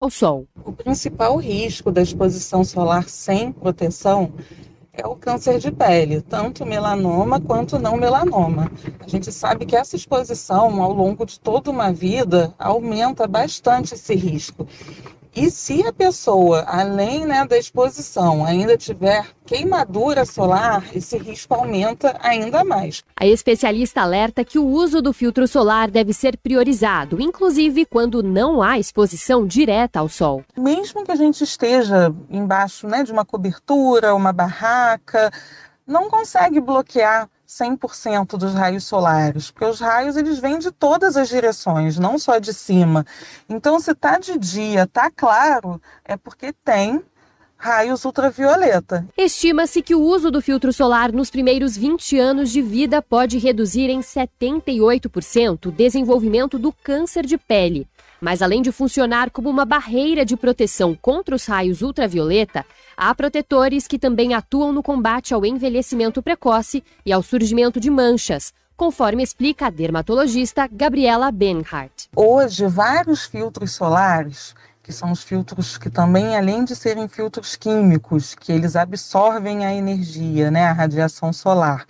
ao sol. O principal risco da exposição solar sem proteção é o câncer de pele, tanto melanoma quanto não melanoma. A gente sabe que essa exposição ao longo de toda uma vida aumenta bastante esse risco. E se a pessoa, além né, da exposição, ainda tiver queimadura solar, esse risco aumenta ainda mais. A especialista alerta que o uso do filtro solar deve ser priorizado, inclusive quando não há exposição direta ao sol. Mesmo que a gente esteja embaixo né, de uma cobertura, uma barraca, não consegue bloquear 100% dos raios solares, porque os raios eles vêm de todas as direções, não só de cima. Então, se está de dia, está claro, é porque tem raios ultravioleta. Estima-se que o uso do filtro solar nos primeiros 20 anos de vida pode reduzir em 78% o desenvolvimento do câncer de pele. Mas além de funcionar como uma barreira de proteção contra os raios ultravioleta, há protetores que também atuam no combate ao envelhecimento precoce e ao surgimento de manchas, conforme explica a dermatologista Gabriela Benhart. Hoje, vários filtros solares que são os filtros que também, além de serem filtros químicos, que eles absorvem a energia, né, a radiação solar,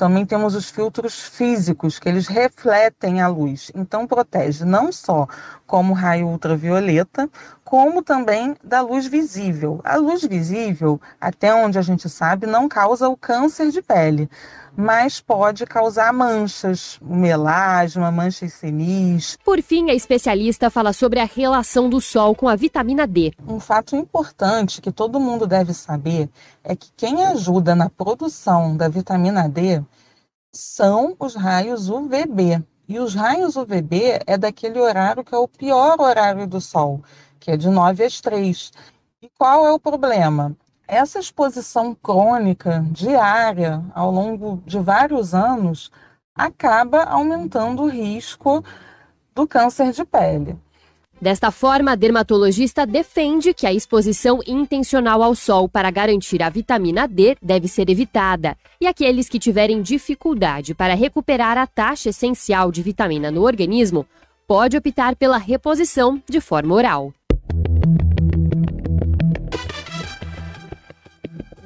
também temos os filtros físicos, que eles refletem a luz. Então, protege não só como raio ultravioleta, como também da luz visível. A luz visível, até onde a gente sabe, não causa o câncer de pele, mas pode causar manchas, melasma, manchas senis. Por fim, a especialista fala sobre a relação do sol com a vitamina D. Um fato importante que todo mundo deve saber é que quem ajuda na produção da vitamina D são os raios UVB. E os raios UVB é daquele horário que é o pior horário do sol, que é de 9 às 3. E qual é o problema? Essa exposição crônica diária ao longo de vários anos acaba aumentando o risco do câncer de pele. Desta forma, a dermatologista defende que a exposição intencional ao sol para garantir a vitamina D deve ser evitada, e aqueles que tiverem dificuldade para recuperar a taxa essencial de vitamina no organismo pode optar pela reposição de forma oral.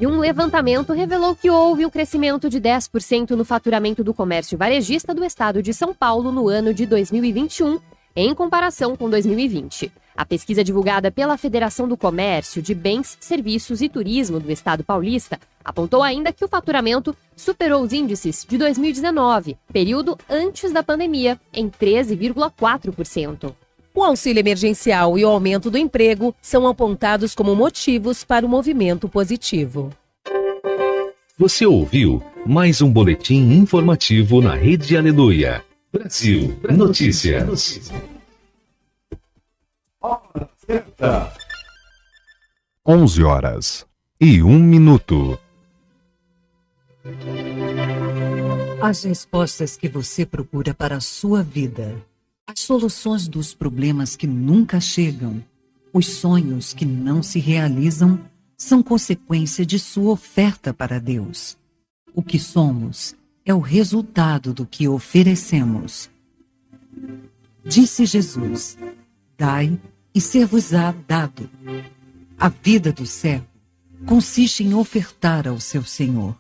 E um levantamento revelou que houve um crescimento de 10% no faturamento do comércio varejista do estado de São Paulo no ano de 2021, em comparação com 2020. A pesquisa divulgada pela Federação do Comércio de Bens, Serviços e Turismo do Estado paulista apontou ainda que o faturamento superou os índices de 2019, período antes da pandemia, em 13,4%. O auxílio emergencial e o aumento do emprego são apontados como motivos para o movimento positivo. Você ouviu mais um boletim informativo na Rede Aleluia. Brasil Notícias. Hora certa. 11 horas e 1 minuto. As respostas que você procura para a sua vida as soluções dos problemas que nunca chegam, os sonhos que não se realizam, são consequência de sua oferta para Deus. O que somos é o resultado do que oferecemos. Disse Jesus: Dai e ser-vos-á dado. A vida do servo consiste em ofertar ao seu Senhor,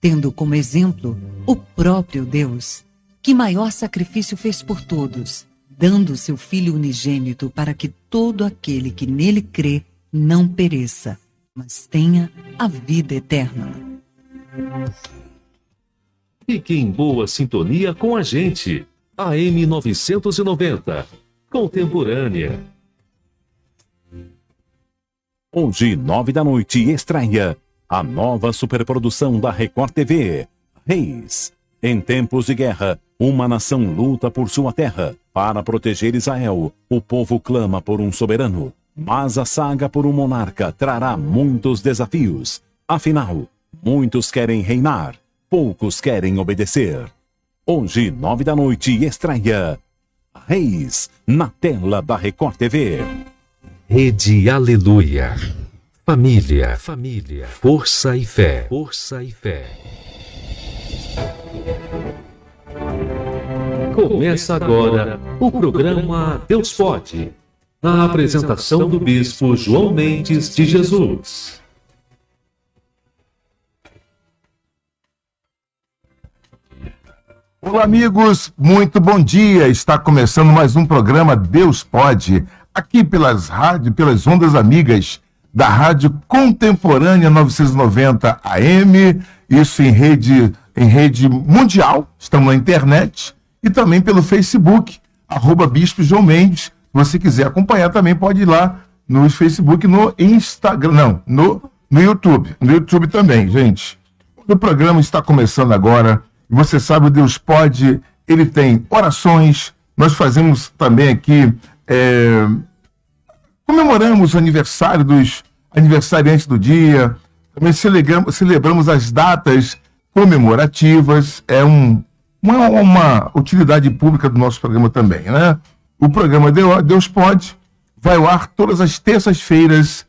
tendo como exemplo o próprio Deus que maior sacrifício fez por todos, dando seu Filho unigênito para que todo aquele que nele crê não pereça, mas tenha a vida eterna. Fique em boa sintonia com a gente. AM 990. Contemporânea. Hoje, nove da noite, estreia a nova superprodução da Record TV, Reis. Em tempos de guerra, uma nação luta por sua terra. Para proteger Israel, o povo clama por um soberano. Mas a saga por um monarca trará muitos desafios. Afinal, muitos querem reinar, poucos querem obedecer. Hoje, nove da noite, estreia Reis na tela da Record TV. Rede Aleluia. Família, família, força e fé, força e fé. Começa agora o programa Deus Pode. A apresentação do Bispo João Mendes de Jesus. Olá, amigos, muito bom dia. Está começando mais um programa Deus Pode, aqui pelas rádios, pelas ondas amigas da Rádio Contemporânea 990 AM, isso em rede, em rede mundial, estamos na internet, e também pelo Facebook, arroba Bispo João Mendes. Se você quiser acompanhar, também pode ir lá no Facebook, no Instagram, não, no, no YouTube. No YouTube também, gente. O programa está começando agora. Você sabe, Deus pode, ele tem orações. Nós fazemos também aqui, é, comemoramos o aniversário dos aniversariantes do dia, também celebramos, celebramos as datas comemorativas. É um, uma, uma utilidade pública do nosso programa também, né? O programa Deus Pode vai ao ar todas as terças-feiras,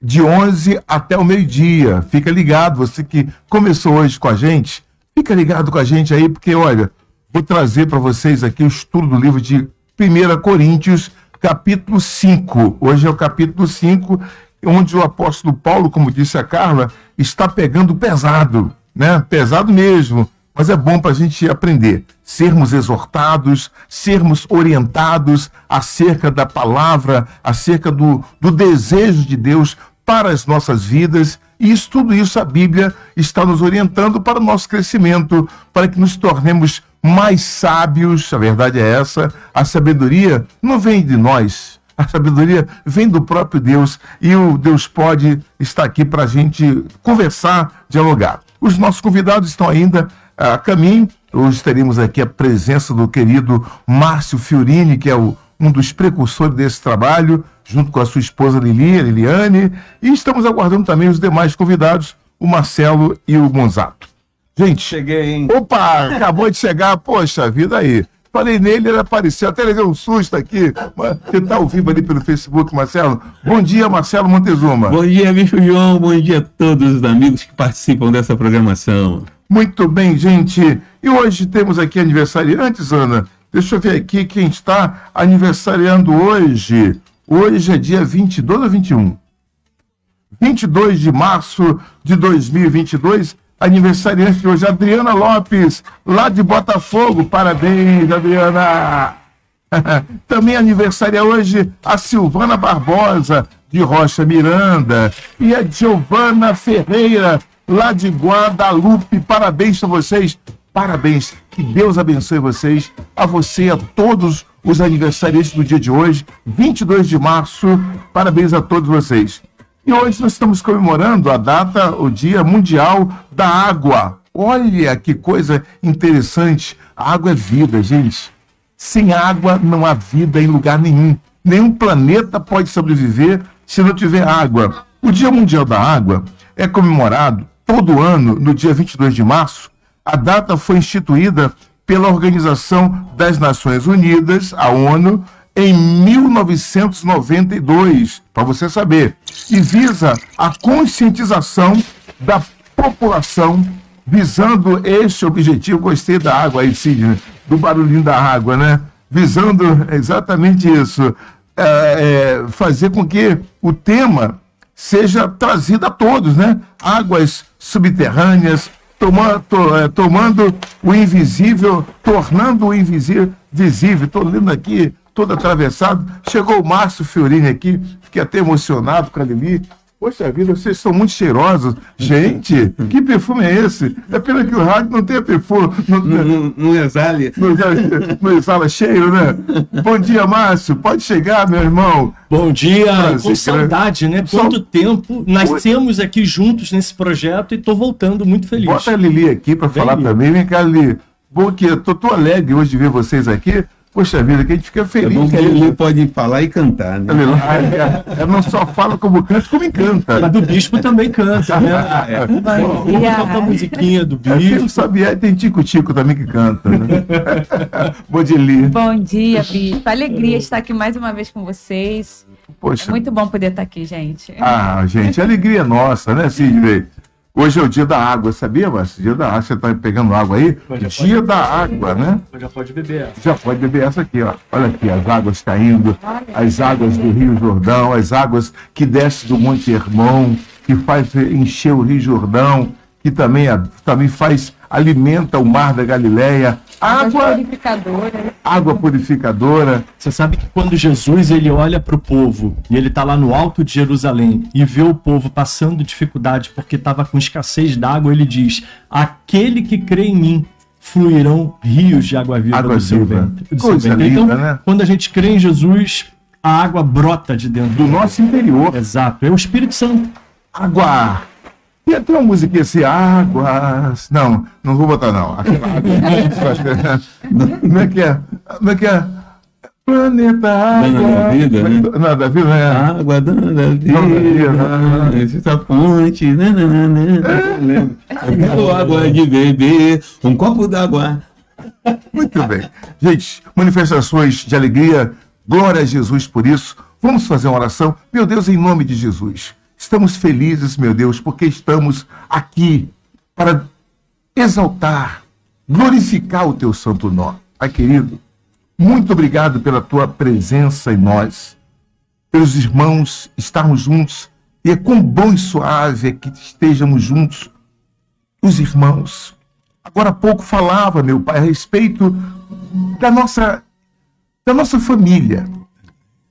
de 11 até o meio-dia. Fica ligado, você que começou hoje com a gente, fica ligado com a gente aí, porque olha, vou trazer para vocês aqui o estudo do livro de 1 Coríntios, capítulo 5. Hoje é o capítulo 5, onde o apóstolo Paulo, como disse a Carla, está pegando pesado, né? Pesado mesmo mas é bom para a gente aprender, sermos exortados, sermos orientados acerca da palavra, acerca do, do desejo de Deus para as nossas vidas. E isso, tudo isso a Bíblia está nos orientando para o nosso crescimento, para que nos tornemos mais sábios. A verdade é essa. A sabedoria não vem de nós. A sabedoria vem do próprio Deus e o Deus pode estar aqui para a gente conversar, dialogar. Os nossos convidados estão ainda a caminho. Hoje teremos aqui a presença do querido Márcio Fiorini, que é o, um dos precursores desse trabalho, junto com a sua esposa Lili, Liliane, e estamos aguardando também os demais convidados, o Marcelo e o Gonzato. Gente, cheguei, hein? Opa, acabou de chegar, poxa vida aí. Falei nele, ele apareceu, até levei um susto aqui. Você está ao vivo ali pelo Facebook, Marcelo. Bom dia, Marcelo Montezuma. Bom dia, Bicho João. Bom dia a todos os amigos que participam dessa programação. Muito bem, gente. E hoje temos aqui aniversariantes, Ana. Deixa eu ver aqui quem está aniversariando hoje. Hoje é dia 22 ou 21? 22 de março de 2022. Aniversariante de hoje, Adriana Lopes, lá de Botafogo. Parabéns, Adriana. Também aniversaria hoje a Silvana Barbosa, de Rocha Miranda. E a Giovana Ferreira, lá de Guadalupe. Parabéns a vocês, parabéns. Que Deus abençoe vocês, a você a todos os aniversariantes do dia de hoje, 22 de março. Parabéns a todos vocês. E hoje nós estamos comemorando a data, o Dia Mundial da Água. Olha que coisa interessante. A água é vida, gente. Sem água não há vida em lugar nenhum. Nenhum planeta pode sobreviver se não tiver água. O Dia Mundial da Água é comemorado todo ano, no dia 22 de março, a data foi instituída pela Organização das Nações Unidas, a ONU, em 1992, para você saber, e visa a conscientização da população visando este objetivo. Gostei da água aí, Sidney, do barulhinho da água, né? Visando exatamente isso, é, é, fazer com que o tema seja trazido a todos, né? Águas subterrâneas, to, é, tomando o invisível, tornando o invisível visível. Estou lendo aqui, todo atravessado. Chegou o Márcio Fiorini aqui, fiquei até emocionado com a Lili. Poxa vida, vocês são muito cheirosos. Gente, que perfume é esse? É pena que o rádio não tenha perfume. Não, não, não exala. Não, não exala cheiro, né? Bom dia, Márcio. Pode chegar, meu irmão. Bom dia. Com saudade, né? Quanto tempo. Nascemos aqui juntos nesse projeto e estou voltando muito feliz. Bota a Lili aqui para falar também. Vem cá, Lili. Bom que eu tô, tô alegre hoje de ver vocês aqui. Poxa vida, que a gente fica feliz. É bom que ele pode falar e cantar, né? Ela não só fala como canta, como encanta. Mas do bispo também canta, né? É. Vamos cantar a musiquinha do bispo. É, não sabia, tem Tico-Tico também que canta, né? bom dia. Bom dia, bispo. Alegria estar aqui mais uma vez com vocês. Poxa. É muito bom poder estar aqui, gente. Ah, gente, alegria nossa, né, Sidney? Hoje é o dia da água, sabia, Márcio? Dia da água. Você está pegando água aí? Dia da água, né? Já pode beber essa. Já pode beber essa aqui, ó. Olha aqui, as águas caindo, as águas do Rio Jordão, as águas que descem do Monte Hermon, que faz encher o Rio Jordão, que também, também faz, alimenta o mar da Galileia. Água purificadora. Água purificadora. Você sabe que quando Jesus ele olha para o povo e ele está lá no alto de Jerusalém e vê o povo passando dificuldade porque estava com escassez d'água, ele diz: Aquele que crê em mim fluirão rios de água viva água do seu viva. ventre. Do seu ventre. Linda, então, né? quando a gente crê em Jesus, a água brota de dentro do nosso interior. Exato, é o Espírito Santo. Água tem, tem uma musiquinha assim, águas. Não, não vou botar, não. Aquela água. Como é que é? Como é que é? Planeta Água. Dana da vida, né? Não, da vida, né? Água, dana da vida. Essa fonte. Nananana. É. água de beber. Um copo d'água. Muito bem. Gente, manifestações de alegria. Glória a Jesus por isso. Vamos fazer uma oração. Meu Deus, em nome de Jesus. Estamos felizes, meu Deus, porque estamos aqui para exaltar, glorificar o teu santo nome. Pai querido, muito obrigado pela tua presença em nós, pelos irmãos estarmos juntos, e é quão bom e suave é que estejamos juntos, os irmãos. Agora há pouco falava, meu pai, a respeito da nossa, da nossa família,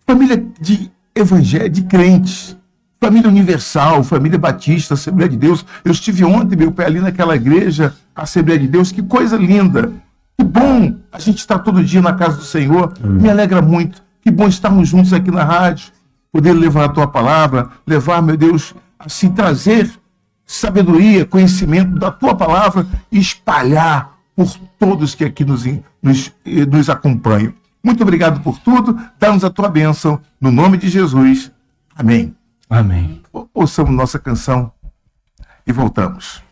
família de evangelho, de crentes, Família Universal, Família Batista, Assembleia de Deus. Eu estive ontem, meu pé, ali naquela igreja, Assembleia de Deus. Que coisa linda. Que bom a gente estar todo dia na casa do Senhor. Me alegra muito. Que bom estarmos juntos aqui na rádio, poder levar a tua palavra, levar, meu Deus, assim, trazer sabedoria, conhecimento da tua palavra e espalhar por todos que aqui nos, nos, nos acompanham. Muito obrigado por tudo. Dá-nos a tua bênção. No nome de Jesus. Amém. Amém. Ouçamos nossa canção e voltamos.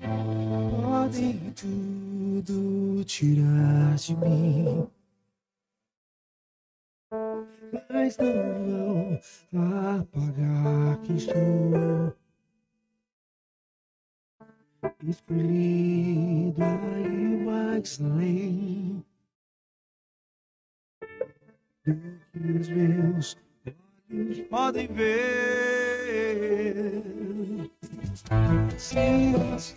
Podem tudo tirar de mim, mas não vão apagar quem sou escolhido aí mais além do que os meus olhos podem ver. Se as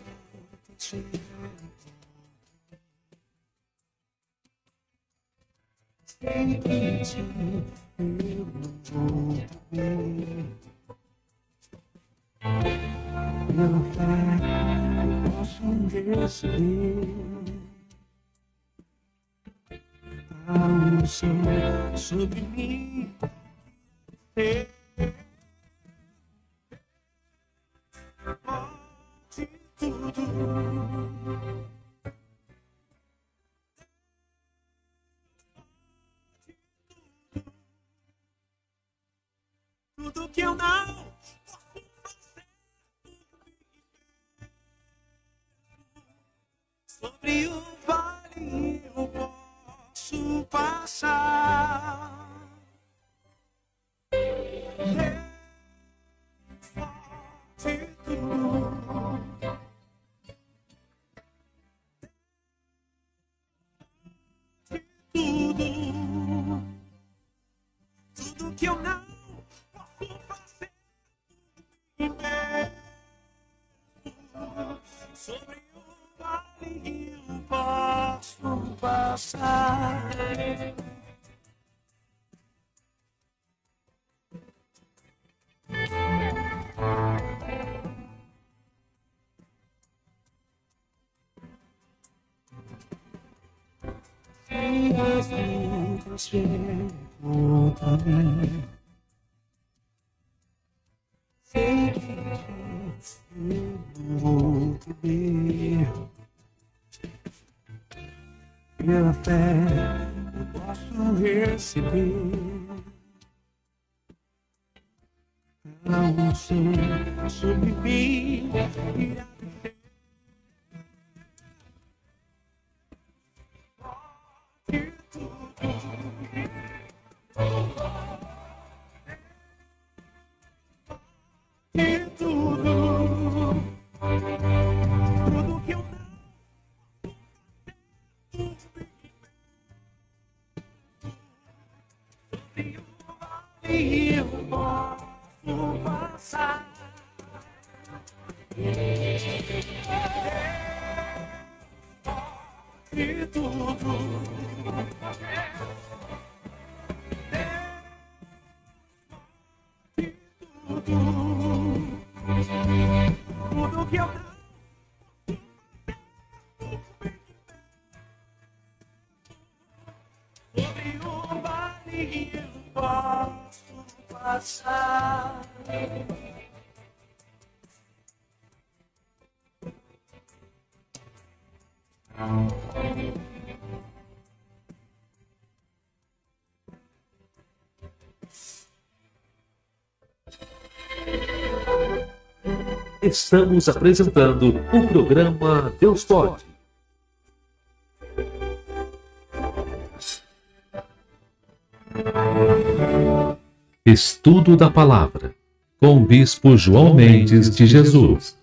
Sei que te eu não vou ver pela fé eu posso receber a unção sobre mim. Pode lutas vêm contra mim, sei que eu vou temer pela fé eu posso tudo. Tudo que eu não. Sobre o e eu posso passar. E tudo. Tudo que eu Sobre o vale eu posso passar. Estamos apresentando o programa Deus Pode. Estudo da Palavra, com o Bispo João Mendes de Jesus.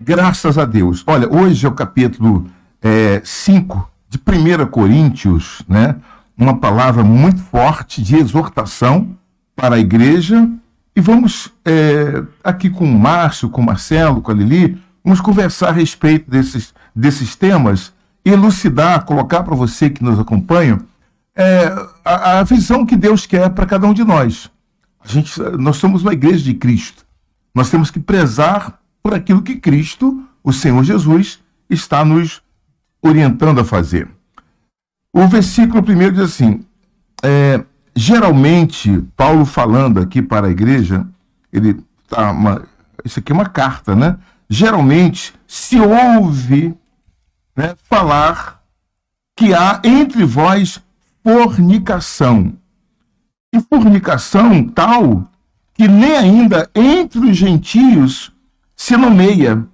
Graças a Deus. Olha, hoje é o capítulo 5 de 1 Coríntios, né? Uma palavra muito forte de exortação para a igreja. E vamos, é, aqui com o Márcio, com o Marcelo, com a Lili, vamos conversar a respeito desses, desses temas, elucidar, colocar para você que nos acompanha é, a, a visão que Deus quer para cada um de nós. A gente, nós somos uma igreja de Cristo. Nós temos que prezar por aquilo que Cristo, o Senhor Jesus, está nos orientando a fazer. O versículo primeiro diz assim: é, geralmente, Paulo falando aqui para a igreja, ele tá uma, isso aqui é uma carta, né? Geralmente se ouve né, falar que há entre vós fornicação. E fornicação tal que nem ainda entre os gentios se nomeia,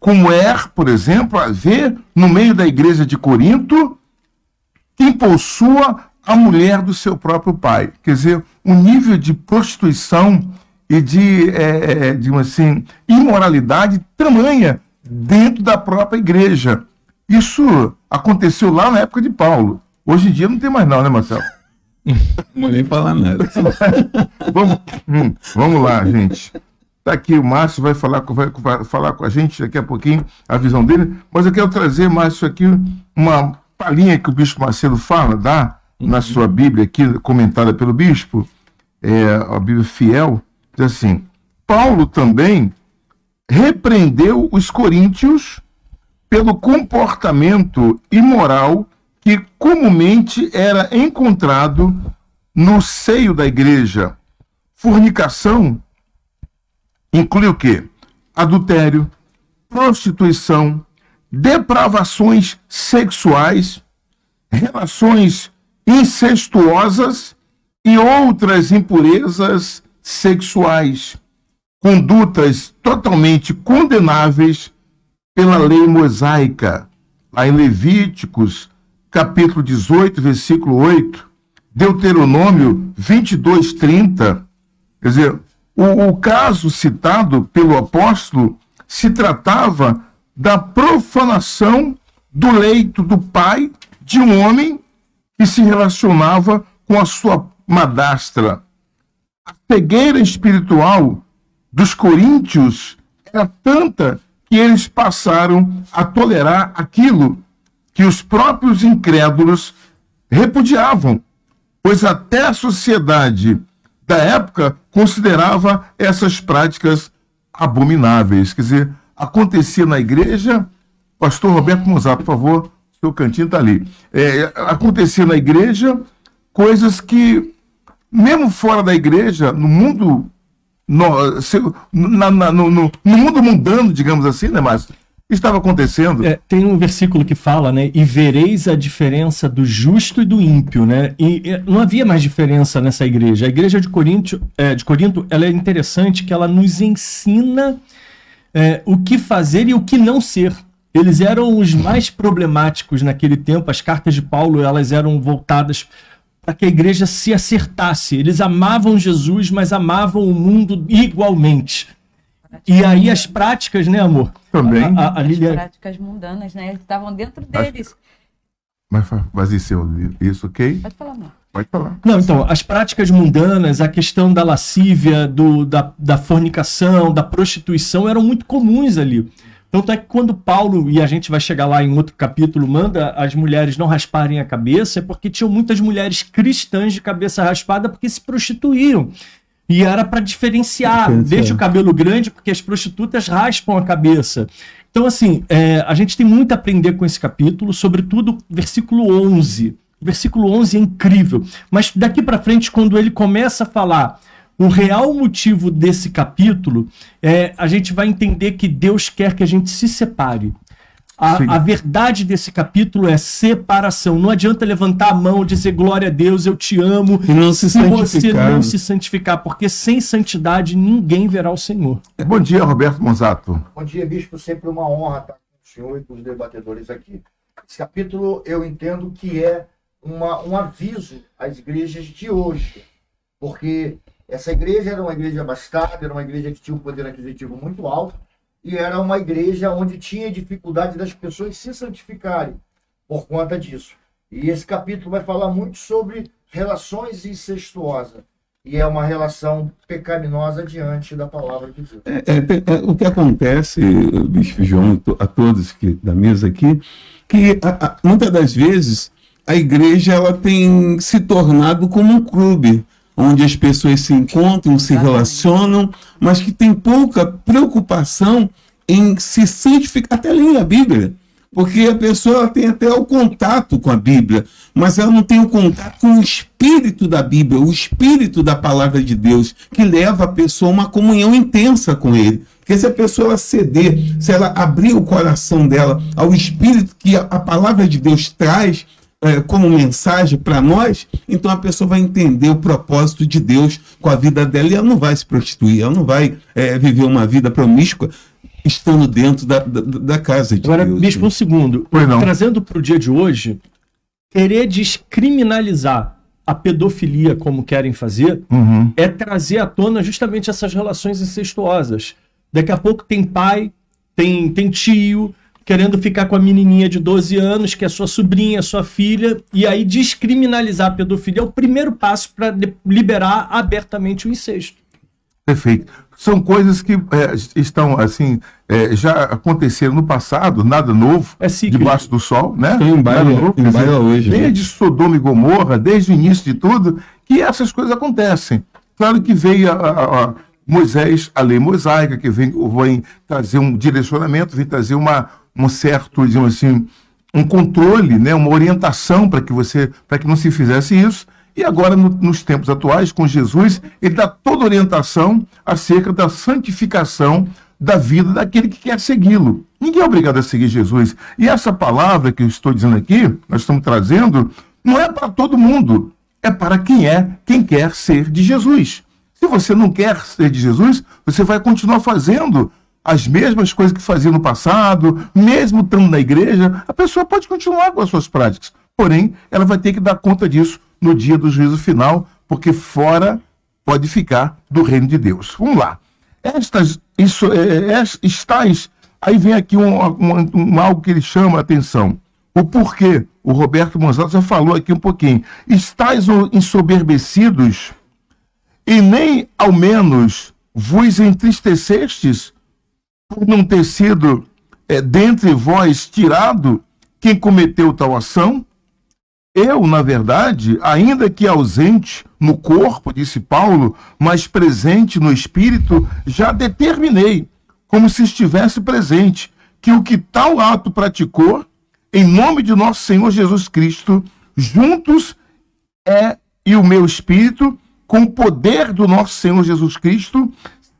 como é, por exemplo, haver no meio da igreja de Corinto quem possua a mulher do seu próprio pai. Quer dizer, um nível de prostituição e de, é, é, de assim, imoralidade tamanha dentro da própria igreja. Isso aconteceu lá na época de Paulo. Hoje em dia não tem mais não, né, Marcelo? Não vou nem falar nada. vamos, hum, vamos lá, gente. Está aqui o Márcio, vai falar, vai, vai falar com a gente daqui a pouquinho a visão dele, mas eu quero trazer, Márcio, aqui uma palhinha que o Bispo Marcelo fala, dá na sua Bíblia, aqui comentada pelo Bispo, é, a Bíblia fiel, diz assim: Paulo também repreendeu os coríntios pelo comportamento imoral que comumente era encontrado no seio da igreja. Fornicação inclui o quê? Adultério, prostituição, depravações sexuais, relações incestuosas e outras impurezas sexuais, condutas totalmente condenáveis pela lei mosaica. Lá em Levíticos, capítulo 18, versículo 8, Deuteronômio 22, 30. Quer dizer, o, o caso citado pelo apóstolo se tratava da profanação do leito do pai de um homem que se relacionava com a sua madastra. A cegueira espiritual dos coríntios era tanta que eles passaram a tolerar aquilo que os próprios incrédulos repudiavam, pois até a sociedade da época considerava essas práticas abomináveis. Quer dizer, acontecia na igreja. Pastor Roberto Mozart, por favor, seu cantinho está ali. É, acontecia na igreja coisas que, mesmo fora da igreja, no mundo. No, na, na, no, no, no mundo mundano, digamos assim, né, Márcio? estava acontecendo. É, tem um versículo que fala, né? E vereis a diferença do justo e do ímpio, né? E, e não havia mais diferença nessa igreja. A igreja de Corinto, é, de Corinto, ela é interessante que ela nos ensina é, o que fazer e o que não ser. Eles eram os mais problemáticos naquele tempo. As cartas de Paulo elas eram voltadas para que a igreja se acertasse. Eles amavam Jesus, mas amavam o mundo igualmente. E aí as práticas, né, amor? Também. A, a, a As práticas mundanas, né? Estavam dentro deles. Mas fazer seu isso, ok? Pode falar, não. Pode falar. Não, então, as práticas mundanas, a questão da lascívia, do, da, da fornicação, da prostituição eram muito comuns ali. Tanto é que quando Paulo, e a gente vai chegar lá em outro capítulo, manda as mulheres não rasparem a cabeça, é porque tinham muitas mulheres cristãs de cabeça raspada porque se prostituíam. E era para diferenciar, deixa o cabelo grande, porque as prostitutas raspam a cabeça. Então, assim, é, a gente tem muito a aprender com esse capítulo, sobretudo versículo 11. O versículo 11 é incrível. Mas daqui para frente, quando ele começa a falar o real motivo desse capítulo, é, a gente vai entender que Deus quer que a gente se separe. A, a, verdade desse capítulo é separação. Não adianta levantar a mão, dizer glória a Deus, eu te amo, e não se, você não se santificar, porque sem santidade ninguém verá o Senhor. Bom dia, Roberto Monzato. Bom dia, bispo. Sempre uma honra estar com o senhor e com os debatedores aqui. Esse capítulo eu entendo que é uma, um aviso às igrejas de hoje, porque essa igreja era uma igreja abastada, era uma igreja que tinha um poder aquisitivo muito alto e era uma igreja onde tinha dificuldade das pessoas se santificarem por conta disso. E esse capítulo vai falar muito sobre relações incestuosas. E é uma relação pecaminosa diante da palavra de Deus. É, é, é, o que acontece, Bispo João, a todos que, da mesa aqui, que a, a, muitas das vezes a igreja ela tem se tornado como um clube onde as pessoas se encontram, se relacionam, mas que tem pouca preocupação em se santificar, até ler a Bíblia. Porque a pessoa tem até o contato com a Bíblia, mas ela não tem o contato com o espírito da Bíblia, o espírito da palavra de Deus, que leva a pessoa a uma comunhão intensa com ele. Porque se a pessoa ceder, se ela abrir o coração dela ao espírito que a, a palavra de Deus traz, é, como mensagem para nós, então a pessoa vai entender o propósito de Deus com a vida dela e ela não vai se prostituir, ela não vai é, viver uma vida promíscua estando dentro da, da, da casa de Agora, Deus. Bispo, um segundo. Trazendo para o dia de hoje, querer descriminalizar a pedofilia como querem fazer uhum. é trazer à tona justamente essas relações incestuosas. Daqui a pouco tem pai, tem, tem tio, querendo ficar com a menininha de 12 anos, que é sua sobrinha, sua filha, e aí descriminalizar a pedofilia é o primeiro passo para liberar abertamente o incesto. Perfeito. São coisas que é, estão, assim, é, já aconteceram no passado, nada novo, é debaixo do sol, né? Tem em baila, novo, em baila hoje. né? Desde Sodoma e Gomorra, desde o início de tudo, que essas coisas acontecem. Claro que veio a, a, a Moisés, a lei mosaica, que vem, vem trazer um direcionamento, vem trazer uma, um certo, digamos assim, um controle, né, uma orientação para que você, para que não se fizesse isso. E agora, no, nos tempos atuais, com Jesus, ele dá toda orientação acerca da santificação da vida daquele que quer segui-lo. Ninguém é obrigado a seguir Jesus. E essa palavra que eu estou dizendo aqui, nós estamos trazendo, não é para todo mundo. É para quem é, quem quer ser de Jesus. Se você não quer ser de Jesus, você vai continuar fazendo as mesmas coisas que fazia no passado, mesmo estando na igreja, a pessoa pode continuar com as suas práticas. Porém, ela vai ter que dar conta disso no dia do juízo final, porque fora pode ficar do reino de Deus. Vamos lá. Estas, isso, é, é, estais, aí vem aqui um, um, um, algo que ele chama a atenção. O porquê, o Roberto Monzato já falou aqui um pouquinho. Estais ensoberbecidos e nem ao menos vos entristecestes por não ter sido é, dentre vós tirado quem cometeu tal ação? Eu, na verdade, ainda que ausente no corpo, disse Paulo, mas presente no espírito, já determinei, como se estivesse presente, que o que tal ato praticou, em nome de nosso Senhor Jesus Cristo, juntos é e o meu espírito, com o poder do nosso Senhor Jesus Cristo,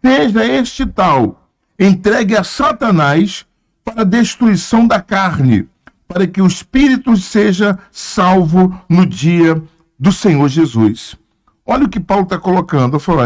seja este tal entregue a Satanás para a destruição da carne, para que o espírito seja salvo no dia do Senhor Jesus. Olha o que Paulo está colocando. Falo,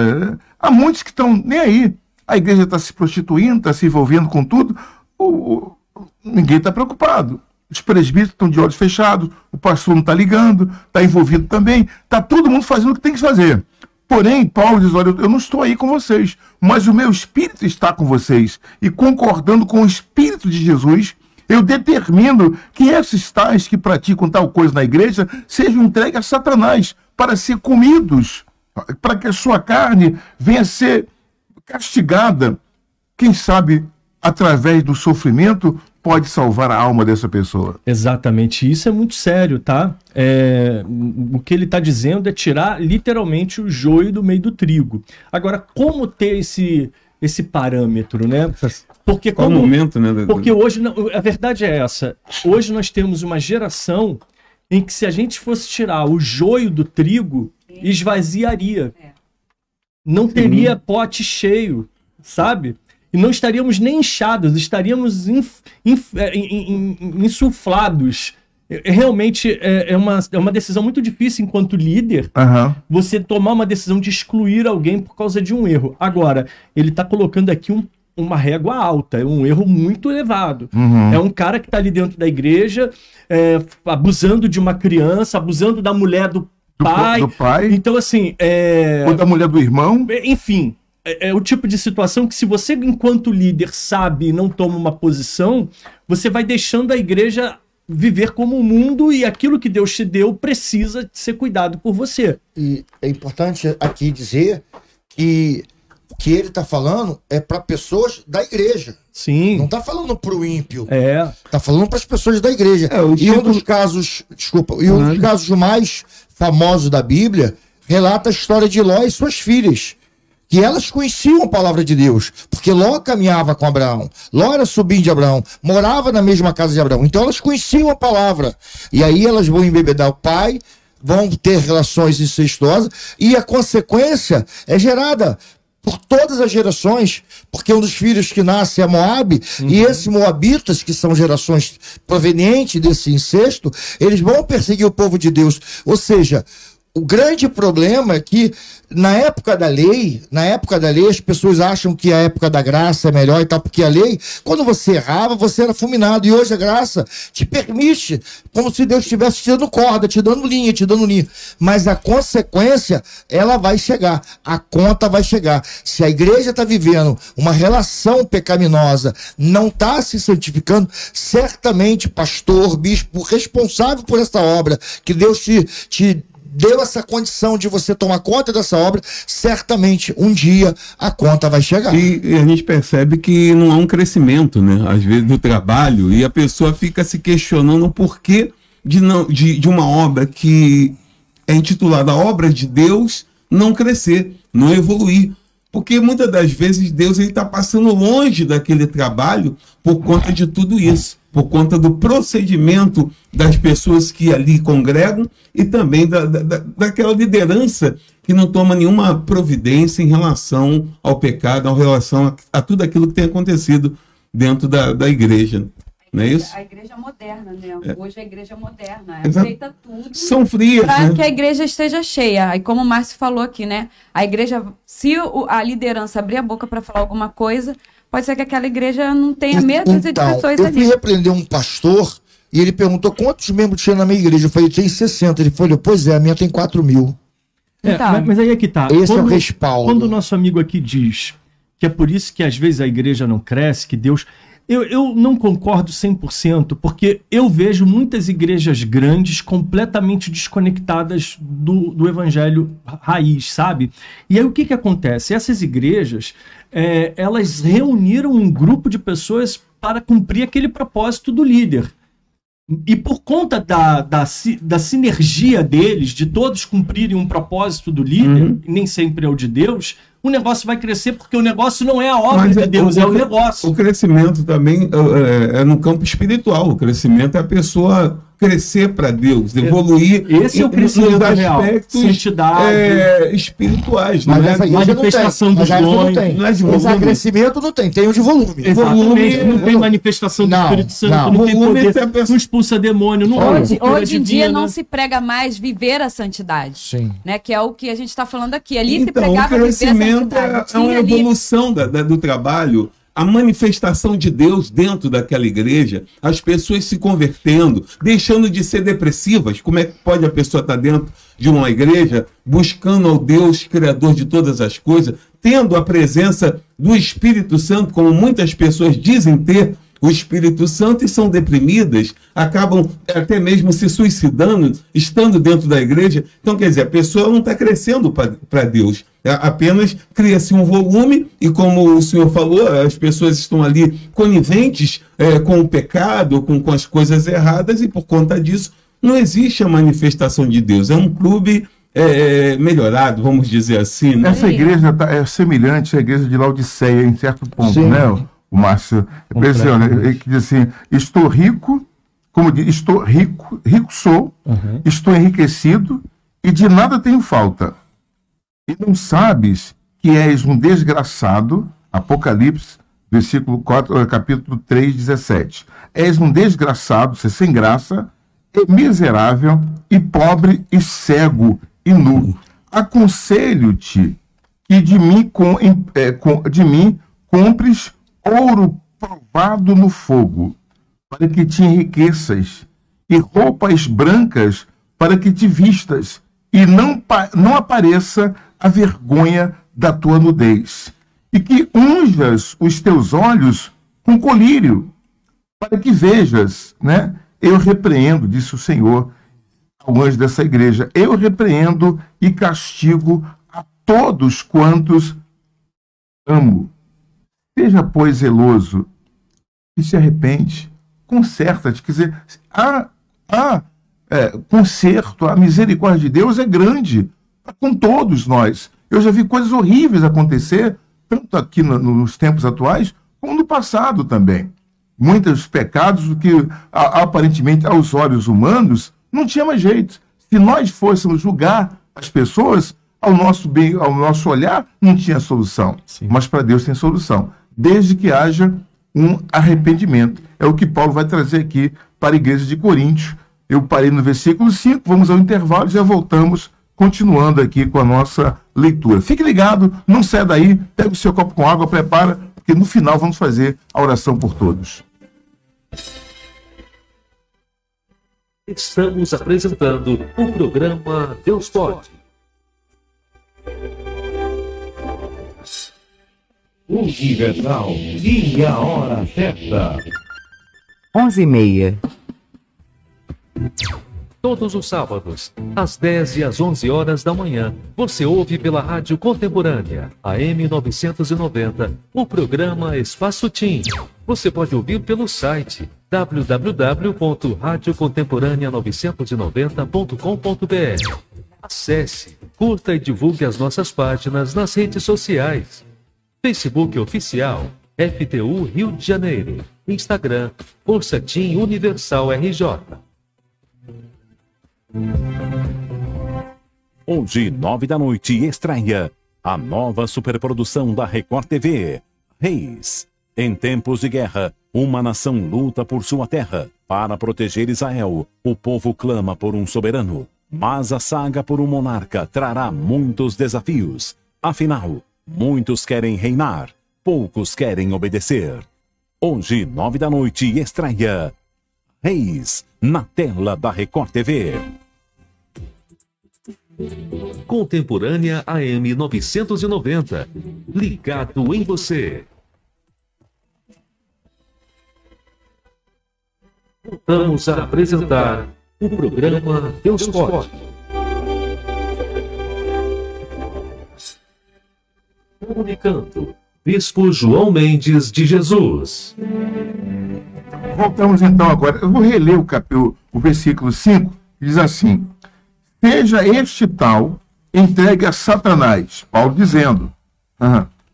há muitos que estão nem aí. A igreja está se prostituindo, está se envolvendo com tudo. O, o, ninguém está preocupado. Os presbíteros estão de olhos fechados, o pastor não está ligando, está envolvido também. Está todo mundo fazendo o que tem que fazer. Porém, Paulo diz: Olha, eu não estou aí com vocês, mas o meu espírito está com vocês. E concordando com o espírito de Jesus, eu determino que esses tais que praticam tal coisa na igreja sejam entregues a Satanás para ser comidos, para que a sua carne venha a ser castigada. Quem sabe, através do sofrimento, pode salvar a alma dessa pessoa. Exatamente, isso é muito sério, tá? É, o que ele está dizendo é tirar literalmente o joio do meio do trigo. Agora, como ter esse, esse parâmetro, né? Porque Qual como, momento, né? Porque hoje, não- a verdade é essa. Hoje nós temos uma geração em que se a gente fosse tirar o joio do trigo, esvaziaria. Não teria pote cheio, sabe? E não estaríamos nem inchados, estaríamos inf- inf- é, in- in- insuflados. É- é Realmente é, é uma, é uma decisão muito difícil enquanto líder Aham. você tomar uma decisão de excluir alguém por causa de um erro. Agora, ele está colocando aqui um- uma régua alta, é um erro muito elevado. Uhum. É um cara que está ali dentro da igreja, é, abusando de uma criança, abusando da mulher do, pai. do pai. Então, assim. É... Ou da mulher do irmão. Enfim. É, é o tipo de situação que, se você, enquanto líder, sabe e não toma uma posição, você vai deixando a igreja viver como o mundo e aquilo que Deus te deu precisa ser cuidado por você. E é importante aqui dizer que o que ele está falando é para pessoas da igreja. Sim. Não está falando para o ímpio. É. Está falando para as pessoas da igreja. É, E um título- dos casos, desculpa, e um dos casos mais famosos da Bíblia relata a história de Ló e suas filhas. Que elas conheciam a palavra de Deus, porque Ló caminhava com Abraão, Ló era sobrinho de Abraão, morava na mesma casa de Abraão, então elas conheciam a palavra. E aí elas vão embebedar o pai, vão ter relações incestuosas, e a consequência é gerada por todas as gerações, porque um dos filhos que nasce é Moabe, e esses moabitas, que são gerações provenientes desse incesto, eles vão perseguir o povo de Deus. Ou seja, o grande problema é que na época da lei, na época da lei, as pessoas acham que a época da graça é melhor e tal, porque a lei, quando você errava, você era fulminado. E hoje a graça te permite, como se Deus estivesse te dando corda, te dando linha, te dando linha. Mas a consequência, ela vai chegar. A conta vai chegar. Se a igreja está vivendo uma relação pecaminosa, não está se santificando, certamente, pastor, bispo, responsável por essa obra, que Deus te, te deu essa condição de você tomar conta dessa obra, certamente um dia a conta vai chegar. E, e a gente percebe que não há um crescimento, né? Às vezes do trabalho, e a pessoa fica se questionando o porquê de, não, de, de uma obra que é intitulada Obra de Deus não crescer, não evoluir. Porque muitas das vezes Deus está passando longe daquele trabalho por conta de tudo isso, por conta do procedimento das pessoas que ali congregam e também da, da, da- daquela liderança que não toma nenhuma providência em relação ao pecado, em relação a, a tudo aquilo que tem acontecido dentro da, da igreja. Não é isso? A igreja moderna, né? É. Hoje a igreja moderna. Exato. Aceita tudo. São frias, Para né? que a igreja esteja cheia. E como o Márcio falou aqui, né? A igreja, se o- a liderança abrir a boca para falar alguma coisa, pode ser que aquela igreja não tenha meia dúzia de Então, pessoas eu fui ali. repreender um pastor e ele perguntou quantos membros tinha na minha igreja. Eu falei, tem 60. Ele falou, pois é, a minha tem 4 mil. É, Então. mas, mas aí é que tá. Esse é o respaldo. Quando o nosso amigo aqui diz que é por isso que às vezes a igreja não cresce, que Deus. Eu, eu não concordo 100%, porque eu vejo muitas igrejas grandes completamente desconectadas do, do evangelho ra- raiz, sabe? E aí o que, que acontece? Essas igrejas, é, elas reuniram um grupo de pessoas para cumprir aquele propósito do líder. E por conta da, da, da sinergia deles, de todos cumprirem um propósito do líder, Uhum. nem sempre é o de Deus, o negócio vai crescer porque o negócio não é a obra Mas de Deus, é o negócio. O crescimento também é, é no campo espiritual. O crescimento é a pessoa crescer para Deus, evoluir. Esse é o nos real. aspectos Santidade. é, espirituais. Mas não é? essa igreja manifestação não tem. dos Mas essa não dons, não é volume. crescimento não tem, tem o de volume. Exatamente, não tem manifestação do Não, Espírito Santo, não. não, tem Volume poder, é a pessoa- não expulsa demônio, não Hoje, hoje em dia não se prega mais viver a santidade. Sim. Né? Que é o que a gente está falando aqui. Ali se Então, o pregava viver a crescimento é, santidade. é uma evolução da- da- do trabalho, a manifestação de Deus dentro daquela igreja, as pessoas se convertendo, deixando de ser depressivas. Como é que pode a pessoa estar dentro de uma igreja buscando ao Deus Criador de todas as coisas, tendo a presença do Espírito Santo, como muitas pessoas dizem ter, o Espírito Santo e são deprimidas, acabam até mesmo se suicidando, estando dentro da igreja. Então, quer dizer, a pessoa não está crescendo para Deus. É, Apenas cria-se um volume, e como o senhor falou, as pessoas estão ali coniventes é, com o pecado, com, com as coisas erradas, e por conta disso não existe a manifestação de Deus. É um clube é, melhorado, vamos dizer assim. Né? Essa igreja tá- é semelhante à igreja de Laodiceia, em certo ponto, Sim. né, o- Márcio? Impressiona. Ele que diz assim: estou rico, como diz, estou rico, rico sou, estou enriquecido e de nada tenho falta. E não sabes que és um desgraçado, Apocalipse, versículo 4, eh, capítulo 3, 17. És um desgraçado, você sem graça, e miserável, e pobre, e cego, e nu. Aconselho-te que de mim, com, eh, com- de mim compres ouro provado no fogo, para que te enriqueças, e roupas brancas para que te vistas, e não, não apareça a vergonha da tua nudez. E que unjas os teus olhos com colírio, para que vejas, né? Eu repreendo, disse o Senhor ao anjo dessa igreja, eu repreendo e castigo a todos quantos amo. Seja, pois, zeloso e se arrepende, conserta-te. Quer dizer, há, há é, conserto, a misericórdia de Deus é grande com todos nós. Eu já vi coisas horríveis acontecer, tanto aqui no- nos tempos atuais, como no passado também. Muitos pecados que, a- aparentemente, aos olhos humanos, não tinha mais jeito. Se nós fôssemos julgar as pessoas, ao nosso bem, ao nosso olhar, não tinha solução. Mas para Deus tem solução, desde que haja um arrependimento. É o que Paulo vai trazer aqui para a igreja de Coríntios. Eu parei no versículo 5, vamos ao intervalo e já voltamos, continuando aqui com a nossa leitura. Fique ligado, não saia daí, pega o seu copo com água, prepara, porque no final vamos fazer a oração por todos. Estamos apresentando o programa Deus Pode. Universal e a hora certa. 11 e meia. Todos os sábados, às 10 e às 11 horas da manhã, você ouve pela Rádio Contemporânea, AM 990, o programa Espaço Tim. Você pode ouvir pelo site www.radiocontemporânea990.com.br. Acesse, curta e divulgue as nossas páginas nas redes sociais. Facebook Oficial, FTU Rio de Janeiro. Instagram, Força Tim Universal RJ. Hoje, nove da noite, estreia a nova superprodução da Record TV, Reis. Em tempos de guerra, uma nação luta por sua terra. Para proteger Israel, o povo clama por um soberano. Mas a saga por um monarca trará muitos desafios. Afinal, muitos querem reinar, poucos querem obedecer. Hoje, nove da noite, estreia Reis, na tela da Record TV. Contemporânea AM 990. Ligado em você. Voltamos a apresentar o programa Deus Pode. Comunicando. Bispo João Mendes de Jesus. Voltamos então agora. Eu vou reler o, cap... o, versículo 5, que diz assim: Seja este tal entregue a Satanás, Paulo dizendo,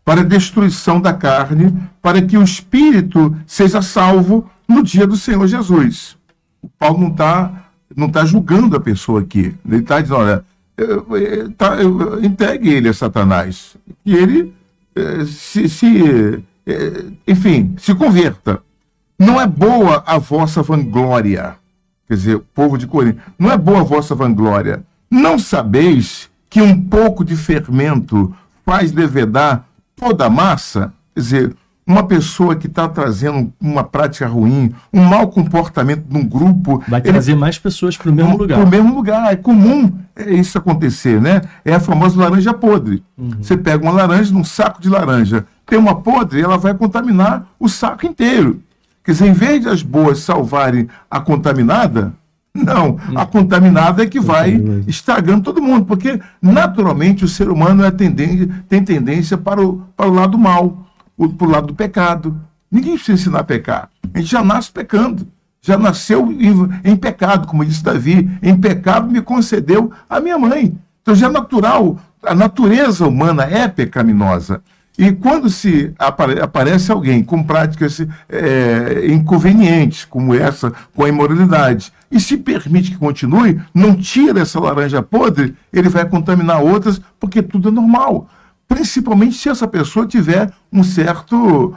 para destruição da carne, para que o espírito seja salvo no dia do Senhor Jesus. O Paulo não está não tá julgando a pessoa aqui. Ele está dizendo, olha, eu- eu- tá, eu- entregue ele a Satanás. E ele eh, se, se, eh, enfim, se converta. Não é boa a vossa vanglória. Quer dizer, povo de Corinto, não é boa a vossa vanglória. Não sabeis que um pouco de fermento faz levedar toda a massa? Quer dizer, uma pessoa que está trazendo uma prática ruim, um mau comportamento num grupo. Vai ele- trazer mais pessoas para o mesmo lugar. para o mesmo lugar. É comum é isso acontecer, né? É a famosa laranja podre. Você pega uma laranja num saco de laranja, tem uma podre, ela vai contaminar o saco inteiro. Quer dizer, em vez de as boas salvarem a contaminada, não, a contaminada é que vai estragando todo mundo, porque naturalmente o ser humano é tendência, tem tendência para o, para o lado mal, para o lado do pecado. Ninguém precisa ensinar a pecar. A gente já nasce pecando, já nasceu em, em pecado, como disse Davi, em pecado me concedeu a minha mãe. Então já é natural, a natureza humana é pecaminosa. E quando se apare- aparece alguém com práticas eh, inconvenientes, como essa, com a imoralidade, e se permite que continue, não tira essa laranja podre, ele vai contaminar outras, porque tudo é normal. Principalmente se essa pessoa tiver um certo,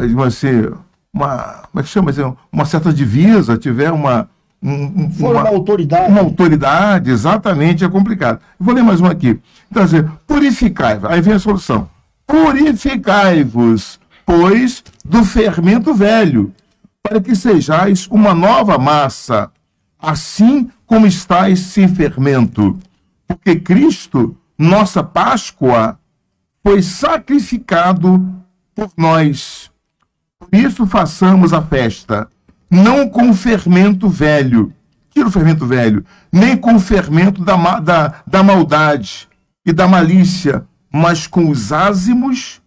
digamos assim, uma, como é que chama? Uma certa divisa, tiver uma. um- um- For uma autoridade. Uma autoridade, exatamente, é complicado. Vou ler mais um aqui. Então, assim, purificai Aí vem a solução. Purificai-vos, pois, do fermento velho, para que sejais uma nova massa, assim como estáis sem fermento. Porque Cristo, nossa Páscoa, foi sacrificado por nós. Por isso façamos a festa, não com fermento velho, tira o fermento velho, nem com fermento da, da, da maldade e da malícia, mas com os ázimos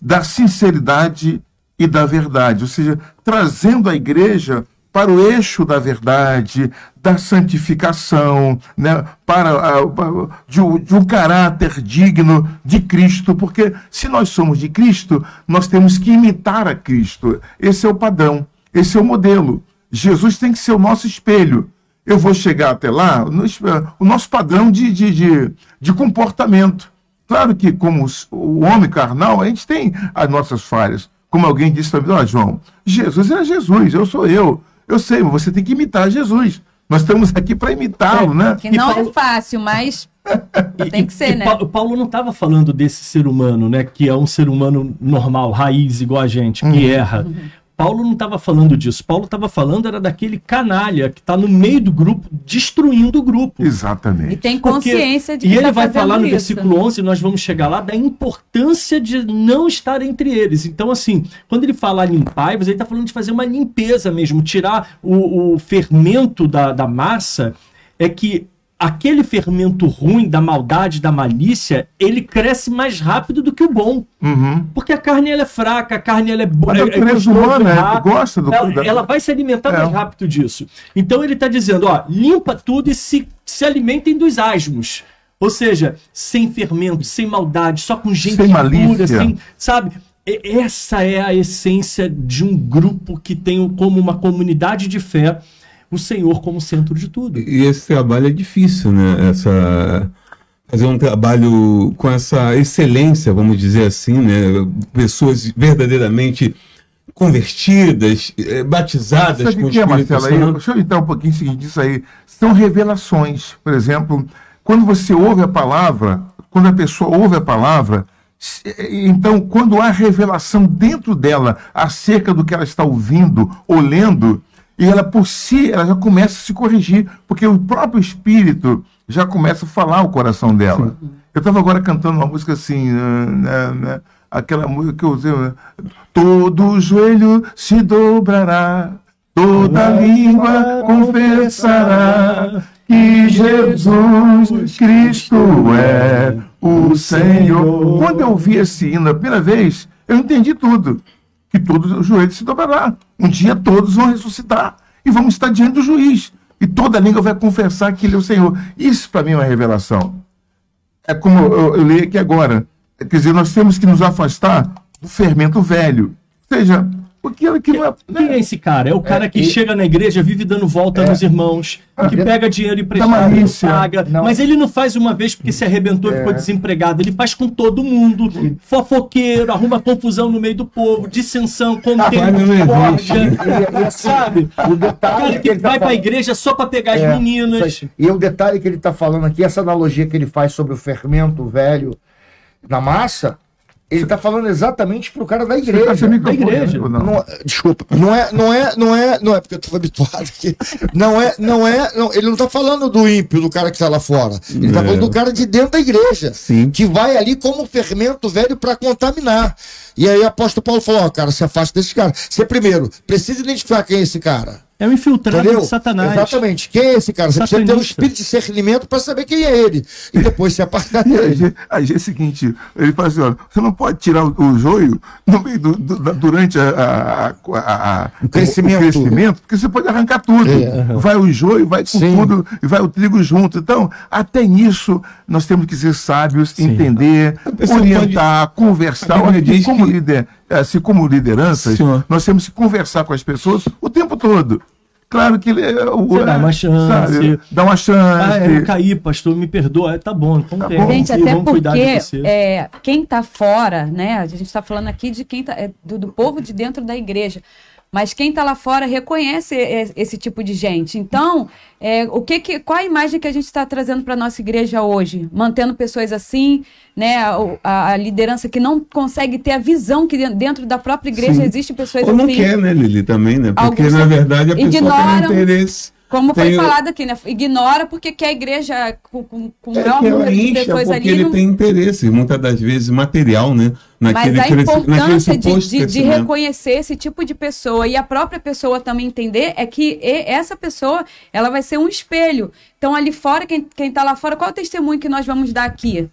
da sinceridade e da verdade, ou seja, trazendo a igreja para o eixo da verdade, da santificação, né, para, para- de, um- de um caráter digno de Cristo, porque se nós somos de Cristo, nós temos que imitar a Cristo. Esse é o padrão, esse é o modelo. Jesus tem que ser o nosso espelho. Eu vou chegar até lá, o nosso padrão de, de, de, de comportamento. Claro que, como o homem carnal, a gente tem as nossas falhas. Como alguém disse para mim, ó, João, Jesus é Jesus, eu sou eu. Eu sei, mas você tem que imitar Jesus. Nós estamos aqui para imitá-lo, né? Que não é fácil, mas tem que ser, E né? O Paulo não estava falando desse ser humano, né? Que é um ser humano normal, raiz, igual a gente, que Uhum. erra. Paulo não estava falando disso. Paulo estava falando era daquele canalha que está no meio do grupo, destruindo o grupo. Exatamente. E tem Porque- consciência de E que ele tá vai falar no isso. versículo 11, nós vamos chegar lá, da importância de não estar entre eles. Então, assim, quando ele fala limpar, ele está falando de fazer uma limpeza mesmo, tirar o, o fermento da, da massa, é que aquele fermento ruim, da maldade, da malícia, ele cresce mais rápido do que o bom. Uhum. Porque a carne ela é fraca, a carne ela é boa. humana é- gosta do- ela, da- ela vai se alimentar É. mais rápido disso. Então ele está dizendo, ó, limpa tudo e se, se alimentem dos asmos. Ou seja, sem fermento, sem maldade, só com gente Sem malícia. pura, sem, sabe? Essa é a essência de um grupo que tem como uma comunidade de fé o Senhor como centro de tudo. E esse trabalho é difícil, né? Essa fazer um trabalho com essa excelência, vamos dizer assim, né? Pessoas verdadeiramente convertidas, eh, batizadas Sabe com o o que é, Marcelo? Aí, deixa eu entrar um pouquinho o seguinte disso aí. São revelações. Por exemplo, quando você ouve a palavra, quando a pessoa ouve a palavra, se- então, quando há revelação dentro dela acerca do que ela está ouvindo ou lendo, e ela por si, ela já começa a se corrigir, porque o próprio Espírito já começa a falar o coração dela. Eu estava agora cantando uma música assim, né, né, né, aquela música que eu usei, né? todo joelho se dobrará, toda língua confessará que Jesus Cristo é o Senhor. Quando eu ouvi esse hino a primeira vez, eu entendi tudo. Que todo joelho se dobrará. Um dia todos vão ressuscitar e vamos estar diante do juiz. E toda língua vai confessar que ele é o Senhor. Isso para mim é uma revelação. É como eu, eu li aqui agora. Quer dizer, nós temos que nos afastar do fermento velho. Ou seja, aquilo que não é. Quem é esse cara? É o cara que e- chega na igreja, vive dando volta nos irmãos, que pega dinheiro emprestado, não malícia. paga. Não. Mas ele não faz uma vez porque se arrebentou e ficou desempregado. Ele faz com todo mundo. Fofoqueiro, arruma confusão no meio do povo, dissensão, não discórdia. E- e assim, Sabe? O detalhe cara que ele tá vai pra falando- igreja só pra pegar as É, meninas. E o detalhe que ele está falando aqui, essa analogia que ele faz sobre o fermento velho na massa, Ele tá falando exatamente pro cara da Você tá igreja. sem microfone, Da igreja. não? Não, desculpa, não é, não é, não é, não é porque eu tô habituado aqui. Não é, não é, não, ele não tá falando do ímpio, do cara que tá lá fora. Ele tá É. falando do cara de dentro da igreja, Sim. que vai ali como fermento velho para contaminar. E aí o apóstolo Paulo falou: ó, cara, se afasta desse cara. Você primeiro precisa identificar quem é esse cara. É um infiltrado Entendeu? de Satanás. Exatamente. Quem é esse cara? Você precisa ter um Satanista. espírito de discernimento para saber quem é ele. E depois se apartar aí, dele. aí é o seguinte, ele fala assim, olha, você não pode tirar o, o joio no meio do, do- durante a, a- a- a- O crescimento. crescimento, porque você pode arrancar tudo. É. Vai o joio, vai com Sim. tudo, e vai o trigo junto. Então, até nisso, nós temos que ser sábios, entender, pessoa orientar, conversar. A Bíblia Olha, diz como que- líder, assim como lideranças, Senhor. nós temos que conversar com as pessoas o tempo todo. Claro que ele é o. Você dá uma chance. sabe, dá uma chance. Ah, é, eu caí, pastor, me perdoa. É, Tá bom, então tem. bom. Gente, até vamos cuidar de porque é, quem tá fora, né? A gente está falando aqui de quem tá, é, do, do povo de dentro da igreja. Mas quem tá lá fora reconhece esse tipo de gente. Então, é, o que que, qual a imagem que a gente está trazendo para nossa igreja hoje? Mantendo pessoas assim, né? A, a- liderança que não consegue ter a visão que dentro- da própria igreja Sim. existem pessoas Ou não assim. quer, né, Lili, também, né? Porque, Alguns na verdade, a pessoa ignoram- tem interesse. Como foi Tem falado aqui, né? Ignora porque quer a igreja com, com, com É maior número de incha pessoas porque ali. ele não- tem interesse, muitas das vezes material, né? Mas Naquele a cresci- naquele importância de, de, de reconhecer esse tipo de pessoa e a própria pessoa também entender é que essa pessoa ela vai ser um espelho. Então, ali fora, quem, quem tá lá fora, qual é o testemunho que nós vamos dar aqui?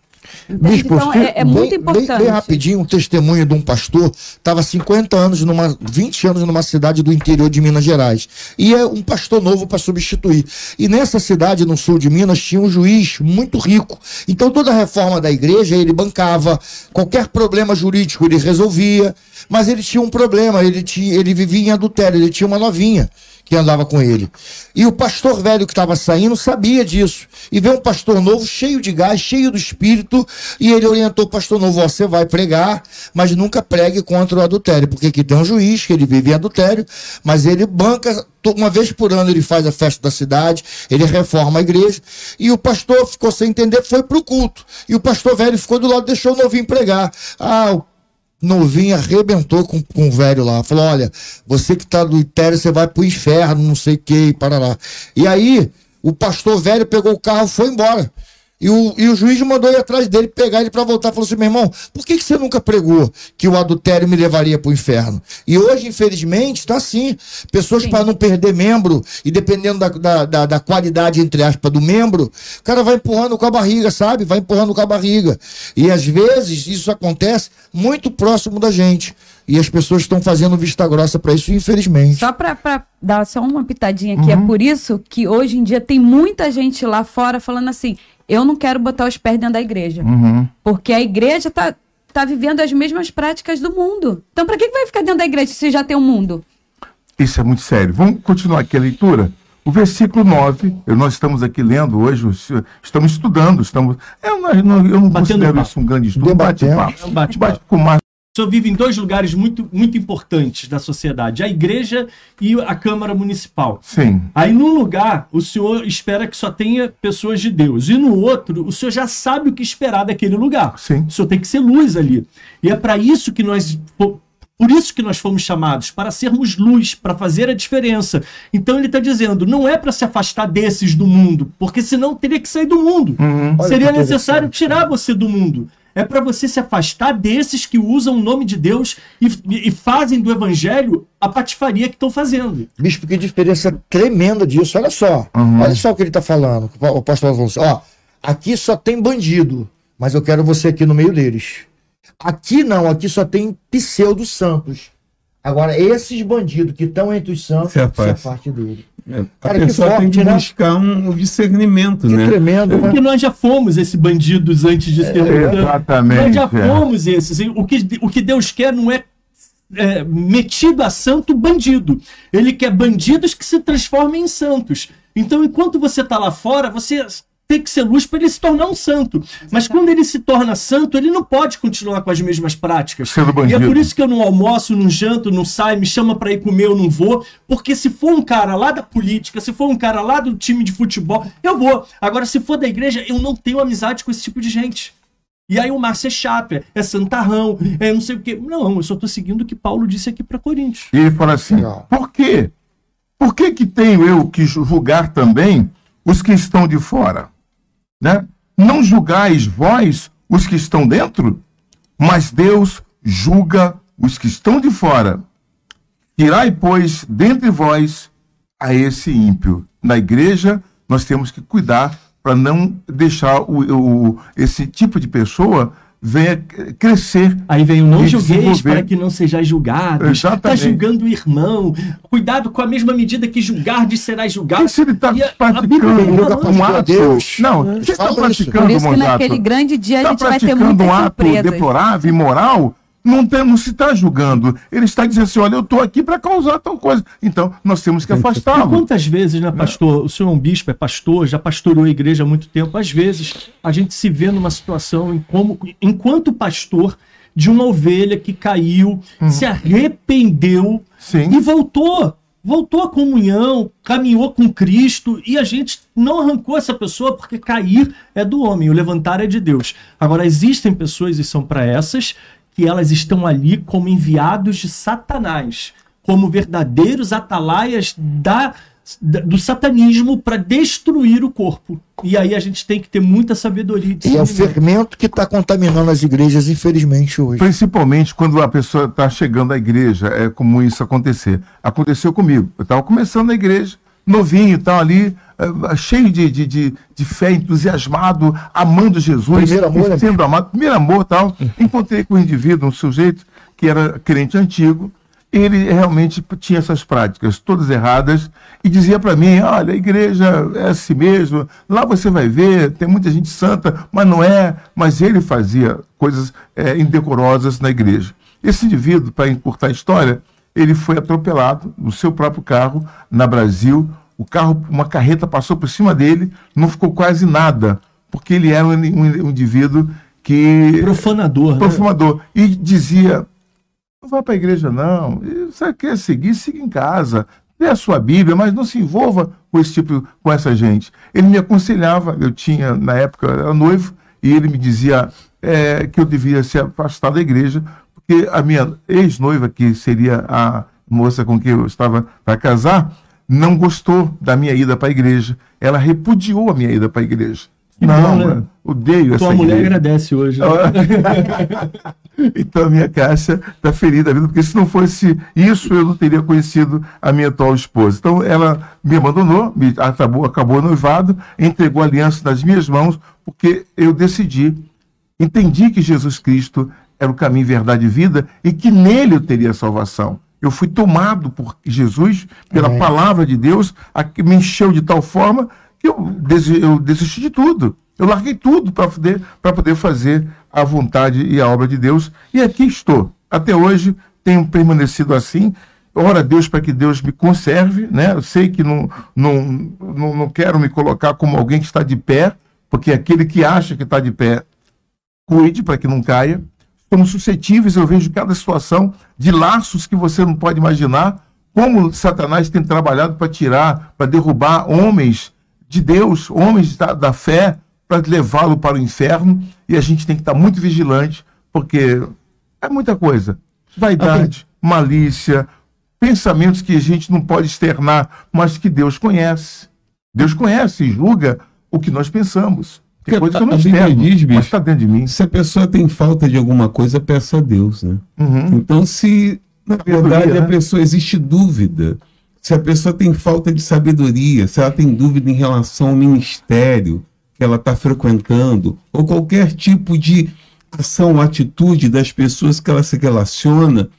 Entende? Bispo, então, é, é muito bem, importante. Bem, bem rapidinho, um testemunho de um pastor, estava 50 anos, numa, 20 anos numa cidade do interior de Minas Gerais. E é um pastor novo para substituir. E nessa cidade, no sul de Minas, tinha um juiz muito rico. Então toda a reforma da igreja ele bancava, qualquer problema jurídico ele resolvia, mas ele tinha um problema, ele, tinha, ele vivia em adultério, ele tinha uma novinha que andava com ele. E o pastor velho que estava saindo sabia disso. E veio um pastor novo, cheio de gás, cheio do espírito, e ele orientou o pastor novo: "Ó, você vai pregar, mas nunca pregue contra o adultério, porque aqui tem um juiz que ele vive em adultério, mas ele banca. Uma vez por ano ele faz a festa da cidade, ele reforma a igreja, e o pastor ficou sem entender, foi pro culto. E o pastor velho ficou do lado, deixou o novinho pregar. Ah, o novinho arrebentou com, com o velho lá. Falou: olha, você que tá do Itério, você vai pro inferno, não sei o que, para lá. E aí, o pastor velho pegou o carro e foi embora. E o, e o juiz mandou ir atrás dele, pegar ele para voltar. Falou assim: meu irmão, por que, que você nunca pregou que o adultério me levaria para o inferno? E hoje, infelizmente, está assim. Pessoas para não perder membro, e dependendo da, da, da, da qualidade, entre aspas, do membro, o cara vai empurrando com a barriga, sabe? Vai empurrando com a barriga. E às vezes isso acontece muito próximo da gente. E as pessoas estão fazendo vista grossa para isso, infelizmente. Só para dar só uma pitadinha aqui, é por isso que hoje em dia tem muita gente lá fora falando assim: eu não quero botar os pés dentro da igreja. Uhum. Porque a igreja tá, tá vivendo as mesmas práticas do mundo. Então, para que, que vai ficar dentro da igreja se já tem um mundo? Isso é muito sério. Vamos continuar aqui a leitura? O versículo 9, eu- nós estamos aqui lendo hoje, o- estamos estudando, estamos. Eu não, eu não- considero papo. isso um grande estudo, Debatendo. bate-papo. É um bate-papo. Bate com mais. O senhor vive em dois lugares muito, muito importantes da sociedade: a igreja e a Câmara Municipal. Sim. Aí, num lugar, o senhor espera que só tenha pessoas de Deus. E no outro, o senhor já sabe o que esperar daquele lugar. Sim. O senhor tem que ser luz ali. E é para isso que nós. po- Por isso que nós fomos chamados, para sermos luz, para fazer a diferença. Então ele está dizendo, não é para se afastar desses do mundo, porque senão teria que sair do mundo. Olha Seria necessário tirar você do mundo. É para você se afastar desses que usam o nome de Deus e, e fazem do evangelho a patifaria que estão fazendo. Bispo, que diferença tremenda disso. Olha só. Uhum. Olha só o que ele está falando. O falou assim: ó, aqui só tem bandido, mas eu quero você aqui no meio deles. Aqui não, aqui só tem pseudo-santos. Agora, esses bandidos que estão entre os santos, Se afasta. afaste dele. É, a Cara, que pessoa tem forte, que né? buscar um discernimento, Que né? tremendo, né? Porque nós já fomos esses bandidos antes de sermos. Exatamente. Nós já é. fomos esses. O que, o que Deus quer não é, é, metido a santo bandido. Ele quer bandidos que se transformem em santos. Então, enquanto você está lá fora, você tem que ser luz para ele se tornar um santo. Mas quando ele se torna santo, ele não pode continuar com as mesmas práticas. Sendo E é por isso que eu não almoço, não janto, não saio, me chama para ir comer, eu não vou. Porque se for um cara lá da política, se for um cara lá do time de futebol, eu vou. Agora, se for da igreja, eu não tenho amizade com esse tipo de gente. E aí o Márcio é chato, é, é santarrão, é não sei o quê. Não, eu só tô seguindo o que Paulo disse aqui para Coríntios. E ele fala assim: por quê? Por que, que tenho eu que julgar também os que estão de fora? Né? Não julgais vós os que estão dentro, mas Deus julga os que estão de fora. Tirai, pois, dentre vós a esse ímpio. Na igreja, nós temos que cuidar para não deixar o, o- esse tipo de pessoa venha crescer. Aí vem o não julgueis para que não sejais julgados. Exatamente. Está julgando o irmão. Cuidado com a mesma medida que julgardes serás julgado. E se ele está a- a praticando falando um ato. Deus. Não, você está praticando Por isso que um naquele grande dia a Está gente vai ter praticando muitas um ato surpresas. deplorável, imoral, não, tem, não se está julgando. Ele está dizendo assim: olha, eu estou aqui para causar tal coisa. Então, nós temos que afastá-lo. quantas vezes, né, pastor? O senhor é um bispo, é pastor, já pastorou a igreja há muito tempo. Às vezes a gente se vê numa situação em como, enquanto pastor, de uma ovelha que caiu, se arrependeu Sim. e voltou. Voltou à comunhão, caminhou com Cristo e a gente não arrancou essa pessoa porque cair é do homem, o levantar é de Deus. Agora, existem pessoas, e são para essas, que elas estão ali como enviados de Satanás, como verdadeiros atalaias da, da- do satanismo para destruir o corpo. E aí a gente tem que ter muita sabedoria. e é o discernimento. fermento que está contaminando as igrejas, infelizmente, hoje. Principalmente quando a pessoa está chegando à igreja, é comum isso acontecer. Aconteceu comigo. Eu estava começando a igreja, novinho, tal, ali, eh, cheio de, de, de, de fé, entusiasmado, amando Jesus, Primeiro amor, né? sendo amado, primeiro amor tal. Encontrei com um indivíduo, um sujeito que era crente antigo, ele realmente tinha essas práticas todas erradas e dizia para mim: olha, a igreja é assim mesmo, lá você vai ver, tem muita gente santa, mas não é. Mas ele fazia coisas eh, indecorosas na igreja. Esse indivíduo, para encurtar a história, ele foi atropelado no seu próprio carro na Brasil. O carro, uma carreta passou por cima dele, não ficou quase nada, porque ele era um, um indivíduo que Profanador, né? profanador e dizia não vai para a igreja, não. Você quer seguir, siga em casa. Lê a sua Bíblia, mas não se envolva com esse tipo, com essa gente. Ele me aconselhava, eu tinha, na época, eu era noivo, e ele me dizia eh, que eu devia se afastar da igreja, porque a minha ex-noiva, que seria a moça com quem eu estava para casar, não gostou da minha ida para a igreja. Ela repudiou a minha ida para a igreja. Que não, bom, né? odeio essa Tua mulher igreja. agradece hoje. né? então a minha caixa está feliz da vida, porque se não fosse isso, eu não teria conhecido a minha atual esposa. Então ela me abandonou, me acabou, acabou noivado, entregou a aliança nas minhas mãos, porque eu decidi, entendi que Jesus Cristo era o caminho, verdade e vida, e que nele eu teria salvação. Eu fui tomado por Jesus, pela Amém. palavra de Deus, a que me encheu de tal forma que eu, desi- eu desisti de tudo. Eu larguei tudo para poder, pra poder fazer a vontade e a obra de Deus. E aqui estou. Até hoje tenho permanecido assim. Ora a Deus para que Deus me conserve. Né? Eu sei que não, não, não, não quero me colocar como alguém que está de pé, porque aquele que acha que está de pé, cuide para que não caia. Somos suscetíveis, eu vejo cada situação de laços que você não pode imaginar, como Satanás tem trabalhado para tirar, para derrubar homens de Deus, homens da, da fé, para levá-lo para o inferno. E a gente tem que estar muito vigilante, porque é muita coisa. Vaidade, malícia, pensamentos que a gente não pode externar, mas que Deus conhece. Deus conhece e julga o que nós pensamos. Tem coisa que eu não a externo, diz, mas bicho, está dentro de mim. Se a pessoa tem falta de alguma coisa, peça a Deus, né? Uhum. Então, se na verdade a né? pessoa existe dúvida, se a pessoa tem falta de sabedoria, se ela tem dúvida em relação ao ministério que ela está frequentando, ou qualquer tipo de ação ou atitude das pessoas que ela se relaciona,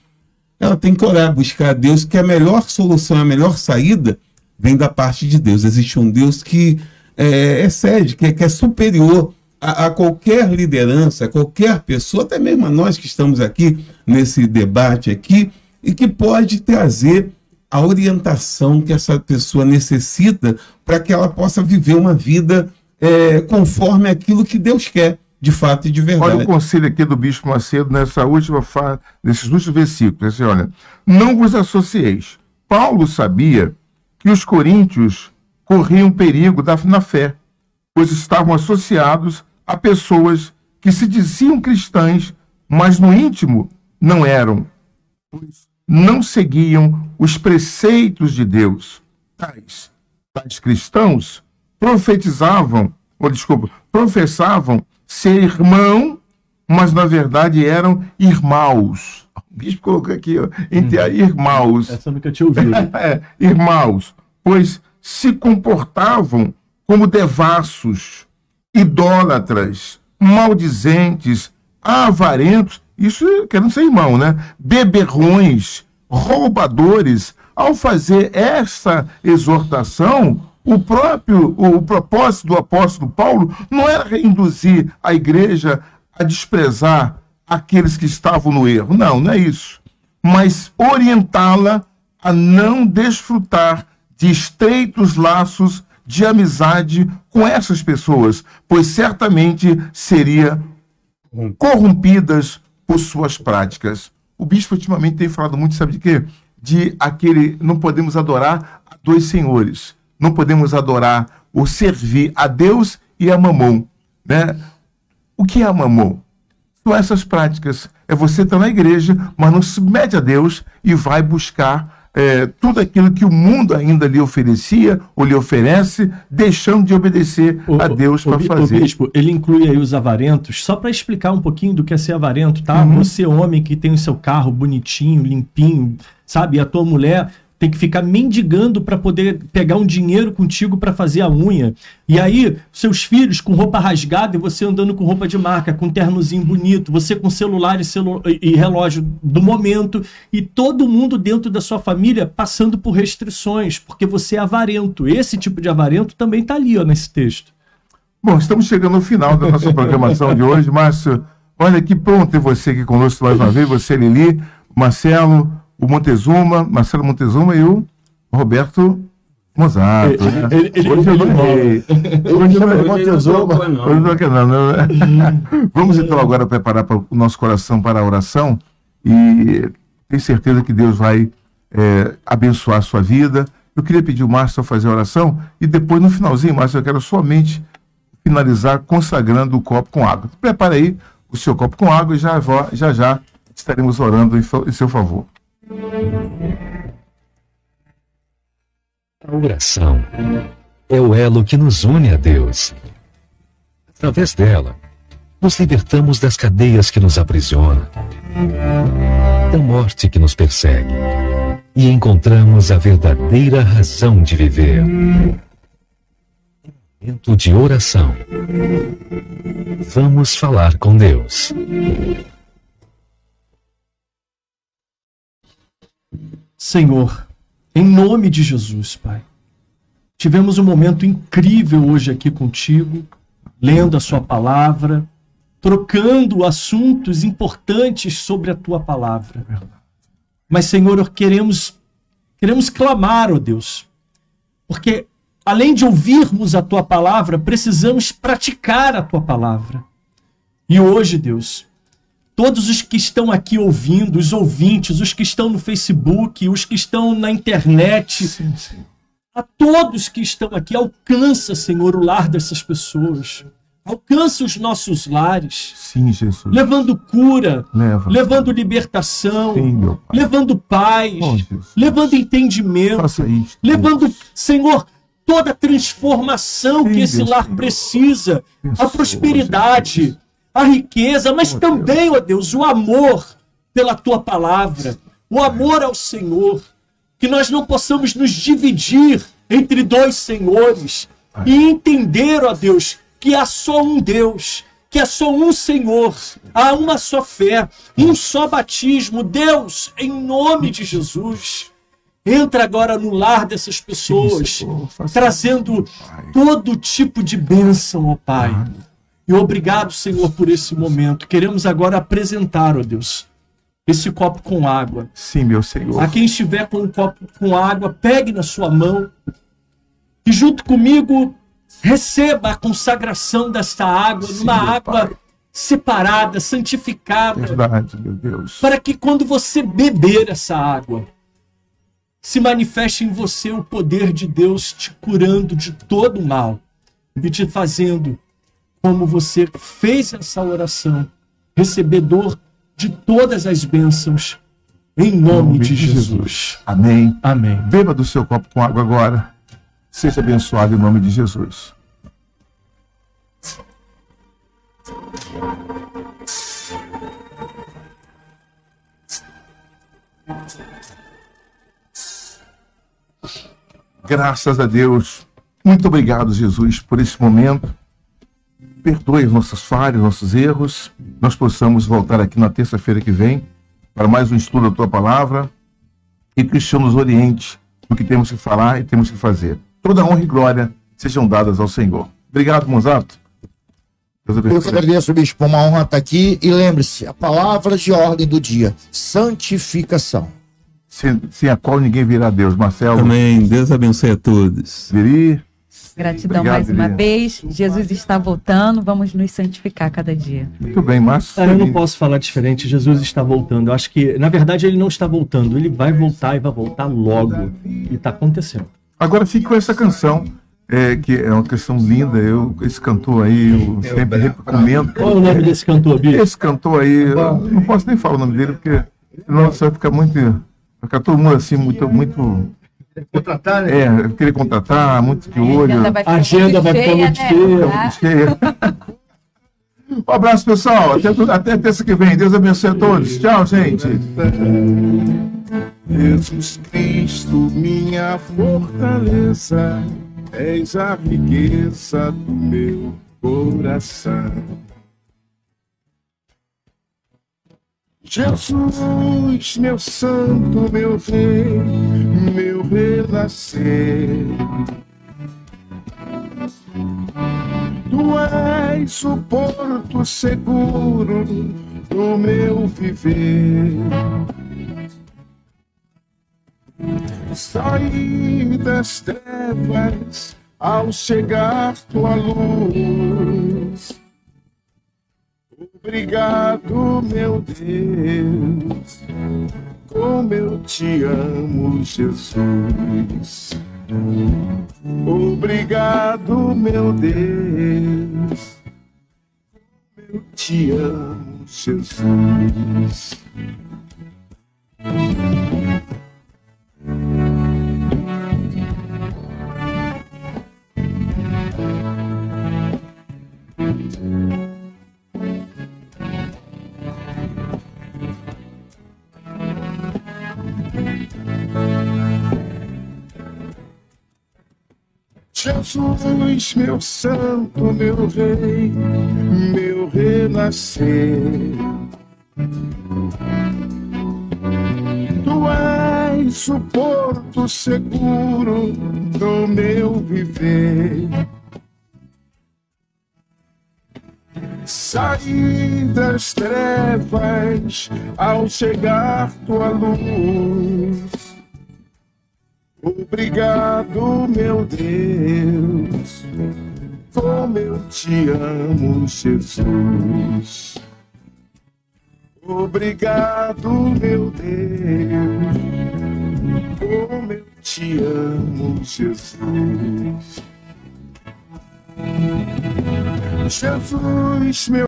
ela tem que orar, buscar a Deus, que a melhor solução, a melhor saída vem da parte de Deus. Existe um Deus que é, excede, que é, que é superior a, a qualquer liderança, a qualquer pessoa, até mesmo a nós que estamos aqui nesse debate aqui, e que pode trazer a orientação que essa pessoa necessita para que ela possa viver uma vida é, conforme aquilo que Deus quer, de fato e de verdade. Olha o conselho aqui do Bispo Macedo nessa última fa... nesses últimos versículos. Assim, olha, não vos associeis. Paulo sabia que os coríntios corriam perigo da... na fé, pois estavam associados a pessoas que se diziam cristãs, mas no íntimo não eram, pois não seguiam os preceitos de Deus. Tais, tais cristãos profetizavam, ou desculpa, professavam ser irmão, mas na verdade eram irmãos. O bispo colocou aqui, ó, entre Uhum. irmãos. Essa nunca tinha ouvido. É, irmãos, pois se comportavam como devassos, idólatras, maldizentes, avarentos, isso querendo ser irmão, né? Beberrões, roubadores. Ao fazer essa exortação, o próprio o propósito do apóstolo Paulo não era induzir a igreja a desprezar aqueles que estavam no erro. Não, não é isso. Mas orientá-la a não desfrutar de estreitos laços de amizade com essas pessoas, pois certamente seria corrompidas por suas práticas. O bispo ultimamente tem falado muito, sabe de quê? De aquele não podemos adorar dois senhores. Não podemos adorar ou servir a Deus e a Mamon, né? O que é a Mamon? São essas práticas. É você estar na igreja, mas não se submete a Deus e vai buscar eh, tudo aquilo que o mundo ainda lhe oferecia ou lhe oferece, deixando de obedecer a Deus O para fazer. O bispo, ele inclui aí os avarentos, só para explicar um pouquinho do que é ser avarento, tá? Uhum. Você, homem que tem o seu carro bonitinho, limpinho, sabe? E a tua mulher tem que ficar mendigando para poder pegar um dinheiro contigo para fazer a unha. E aí, seus filhos com roupa rasgada e você andando com roupa de marca, com ternozinho bonito, você com celular e, celu e relógio do momento, e todo mundo dentro da sua família passando por restrições, porque você é avarento. Esse tipo de avarento também tá ali, ó, nesse texto. Bom, estamos chegando ao final da nossa programação de hoje, Márcio. Olha que pronto ter você aqui conosco mais uma vez, você, Lili, Marcelo, o Montezuma, Marcelo Montezuma e o Roberto Mozato. Ele- né? ele- ele- hoje ele- eu não errei. não Montezuma. Hoje eu não né? Vamos então agora preparar para o nosso coração para a oração e tenho certeza que Deus vai é, abençoar a sua vida. Eu queria pedir o Márcio a fazer a oração e depois, no finalzinho, Márcio, eu quero somente finalizar consagrando o copo com água. Prepare aí o seu copo com água e já, já, já estaremos orando em seu favor. A oração é o elo que nos une a Deus. Através dela, nos libertamos das cadeias que nos aprisionam, da morte que nos persegue, e encontramos a verdadeira razão de viver. Momento de oração. Vamos falar com Deus. Senhor, em nome de Jesus, Pai, tivemos um momento incrível hoje aqui contigo, lendo a Sua palavra, trocando assuntos importantes sobre a Tua palavra. Mas, Senhor, queremos, queremos clamar, ó Deus, porque além de ouvirmos a Tua palavra, precisamos praticar a Tua palavra. E hoje, Deus, todos os que estão aqui ouvindo, os ouvintes, os que estão no Facebook, os que estão na internet, a todos que estão aqui, alcança, Senhor, o lar dessas pessoas. Alcança os nossos lares. Sim, Jesus. Levando cura, Leva. levando libertação, Sim, levando paz, Jesus. levando entendimento, isto. levando, Senhor, toda a transformação que esse Deus, lar Senhor. precisa, a prosperidade, a riqueza, mas também, ó Deus, o amor pela tua palavra, o amor ao Senhor, que nós não possamos nos dividir entre dois senhores e entender, ó Deus, que há só um Deus, que há só um Senhor, há uma só fé, um só batismo. Deus, em nome de Jesus, entra agora no lar dessas pessoas, trazendo todo tipo de bênção, ó Pai. E obrigado, Senhor, por esse momento. Queremos agora apresentar, ó Deus, esse copo com água. Sim, meu Senhor. A quem estiver com um copo com água, pegue na sua mão e junto comigo receba a consagração desta água, Sim, numa meu água Pai. separada, santificada, Verdade, meu Deus. para que quando você beber essa água, se manifeste em você o poder de Deus te curando de todo o mal e te fazendo como você fez essa oração, recebedor de todas as bênçãos, em nome de Jesus. Amém. Amém. Beba do seu copo com água agora. Seja abençoado em nome de Jesus. Graças a Deus. Muito obrigado, Jesus, por esse momento. Perdoe as nossas falhas, nossos erros. Nós possamos voltar aqui na terça-feira que vem para mais um estudo da tua palavra e que o Senhor nos oriente no que temos que falar e temos que fazer. Toda honra e glória sejam dadas ao Senhor. Obrigado, Monzato. Deus Eu que abençoe. agradeço, bispo. Uma honra estar aqui. E lembre-se, a palavra de ordem do dia: santificação. Sem, sem a qual ninguém virá a Deus. Marcelo. Amém. Deus abençoe a todos. Viri. Gratidão Obrigado, mais uma Lilian. vez. Jesus está voltando. Vamos nos santificar cada dia. Muito bem, Márcio. Cara, eu não posso falar diferente. Jesus está voltando. Eu acho que, na verdade, ele não está voltando. Ele vai voltar e vai voltar logo. E está acontecendo. Agora fique com essa canção, é, que é uma canção linda. Eu, esse cantor aí, eu sempre recomendo. Qual é o nome desse cantor, Bi? Esse cantor aí, eu não posso nem falar o nome dele, porque senão você vai ficar muito. Vai ficar todo mundo assim, muito. muito Contratar, né? é, querer contratar, muito de olho. agenda vai A agenda vai ficar muito cheia. Ah, cheia. Um abraço, pessoal. Até, até terça que vem. Deus abençoe a todos. Tchau, gente. Jesus Cristo, minha fortaleza, és a riqueza do meu coração. Jesus, meu santo, meu rei, meu renascer. Tu és o porto seguro do meu viver. Saí das trevas ao chegar tua luz. Obrigado, meu Deus, como eu te amo, Jesus. Obrigado, meu Deus, como eu te amo, Jesus. Jesus, meu santo, meu rei, meu renascer. Tu és o porto seguro do meu viver. Saí das trevas ao chegar tua luz. Obrigado, meu Deus, como eu te amo, Jesus. Obrigado, meu Deus, como eu te amo, Jesus. Jesus, meu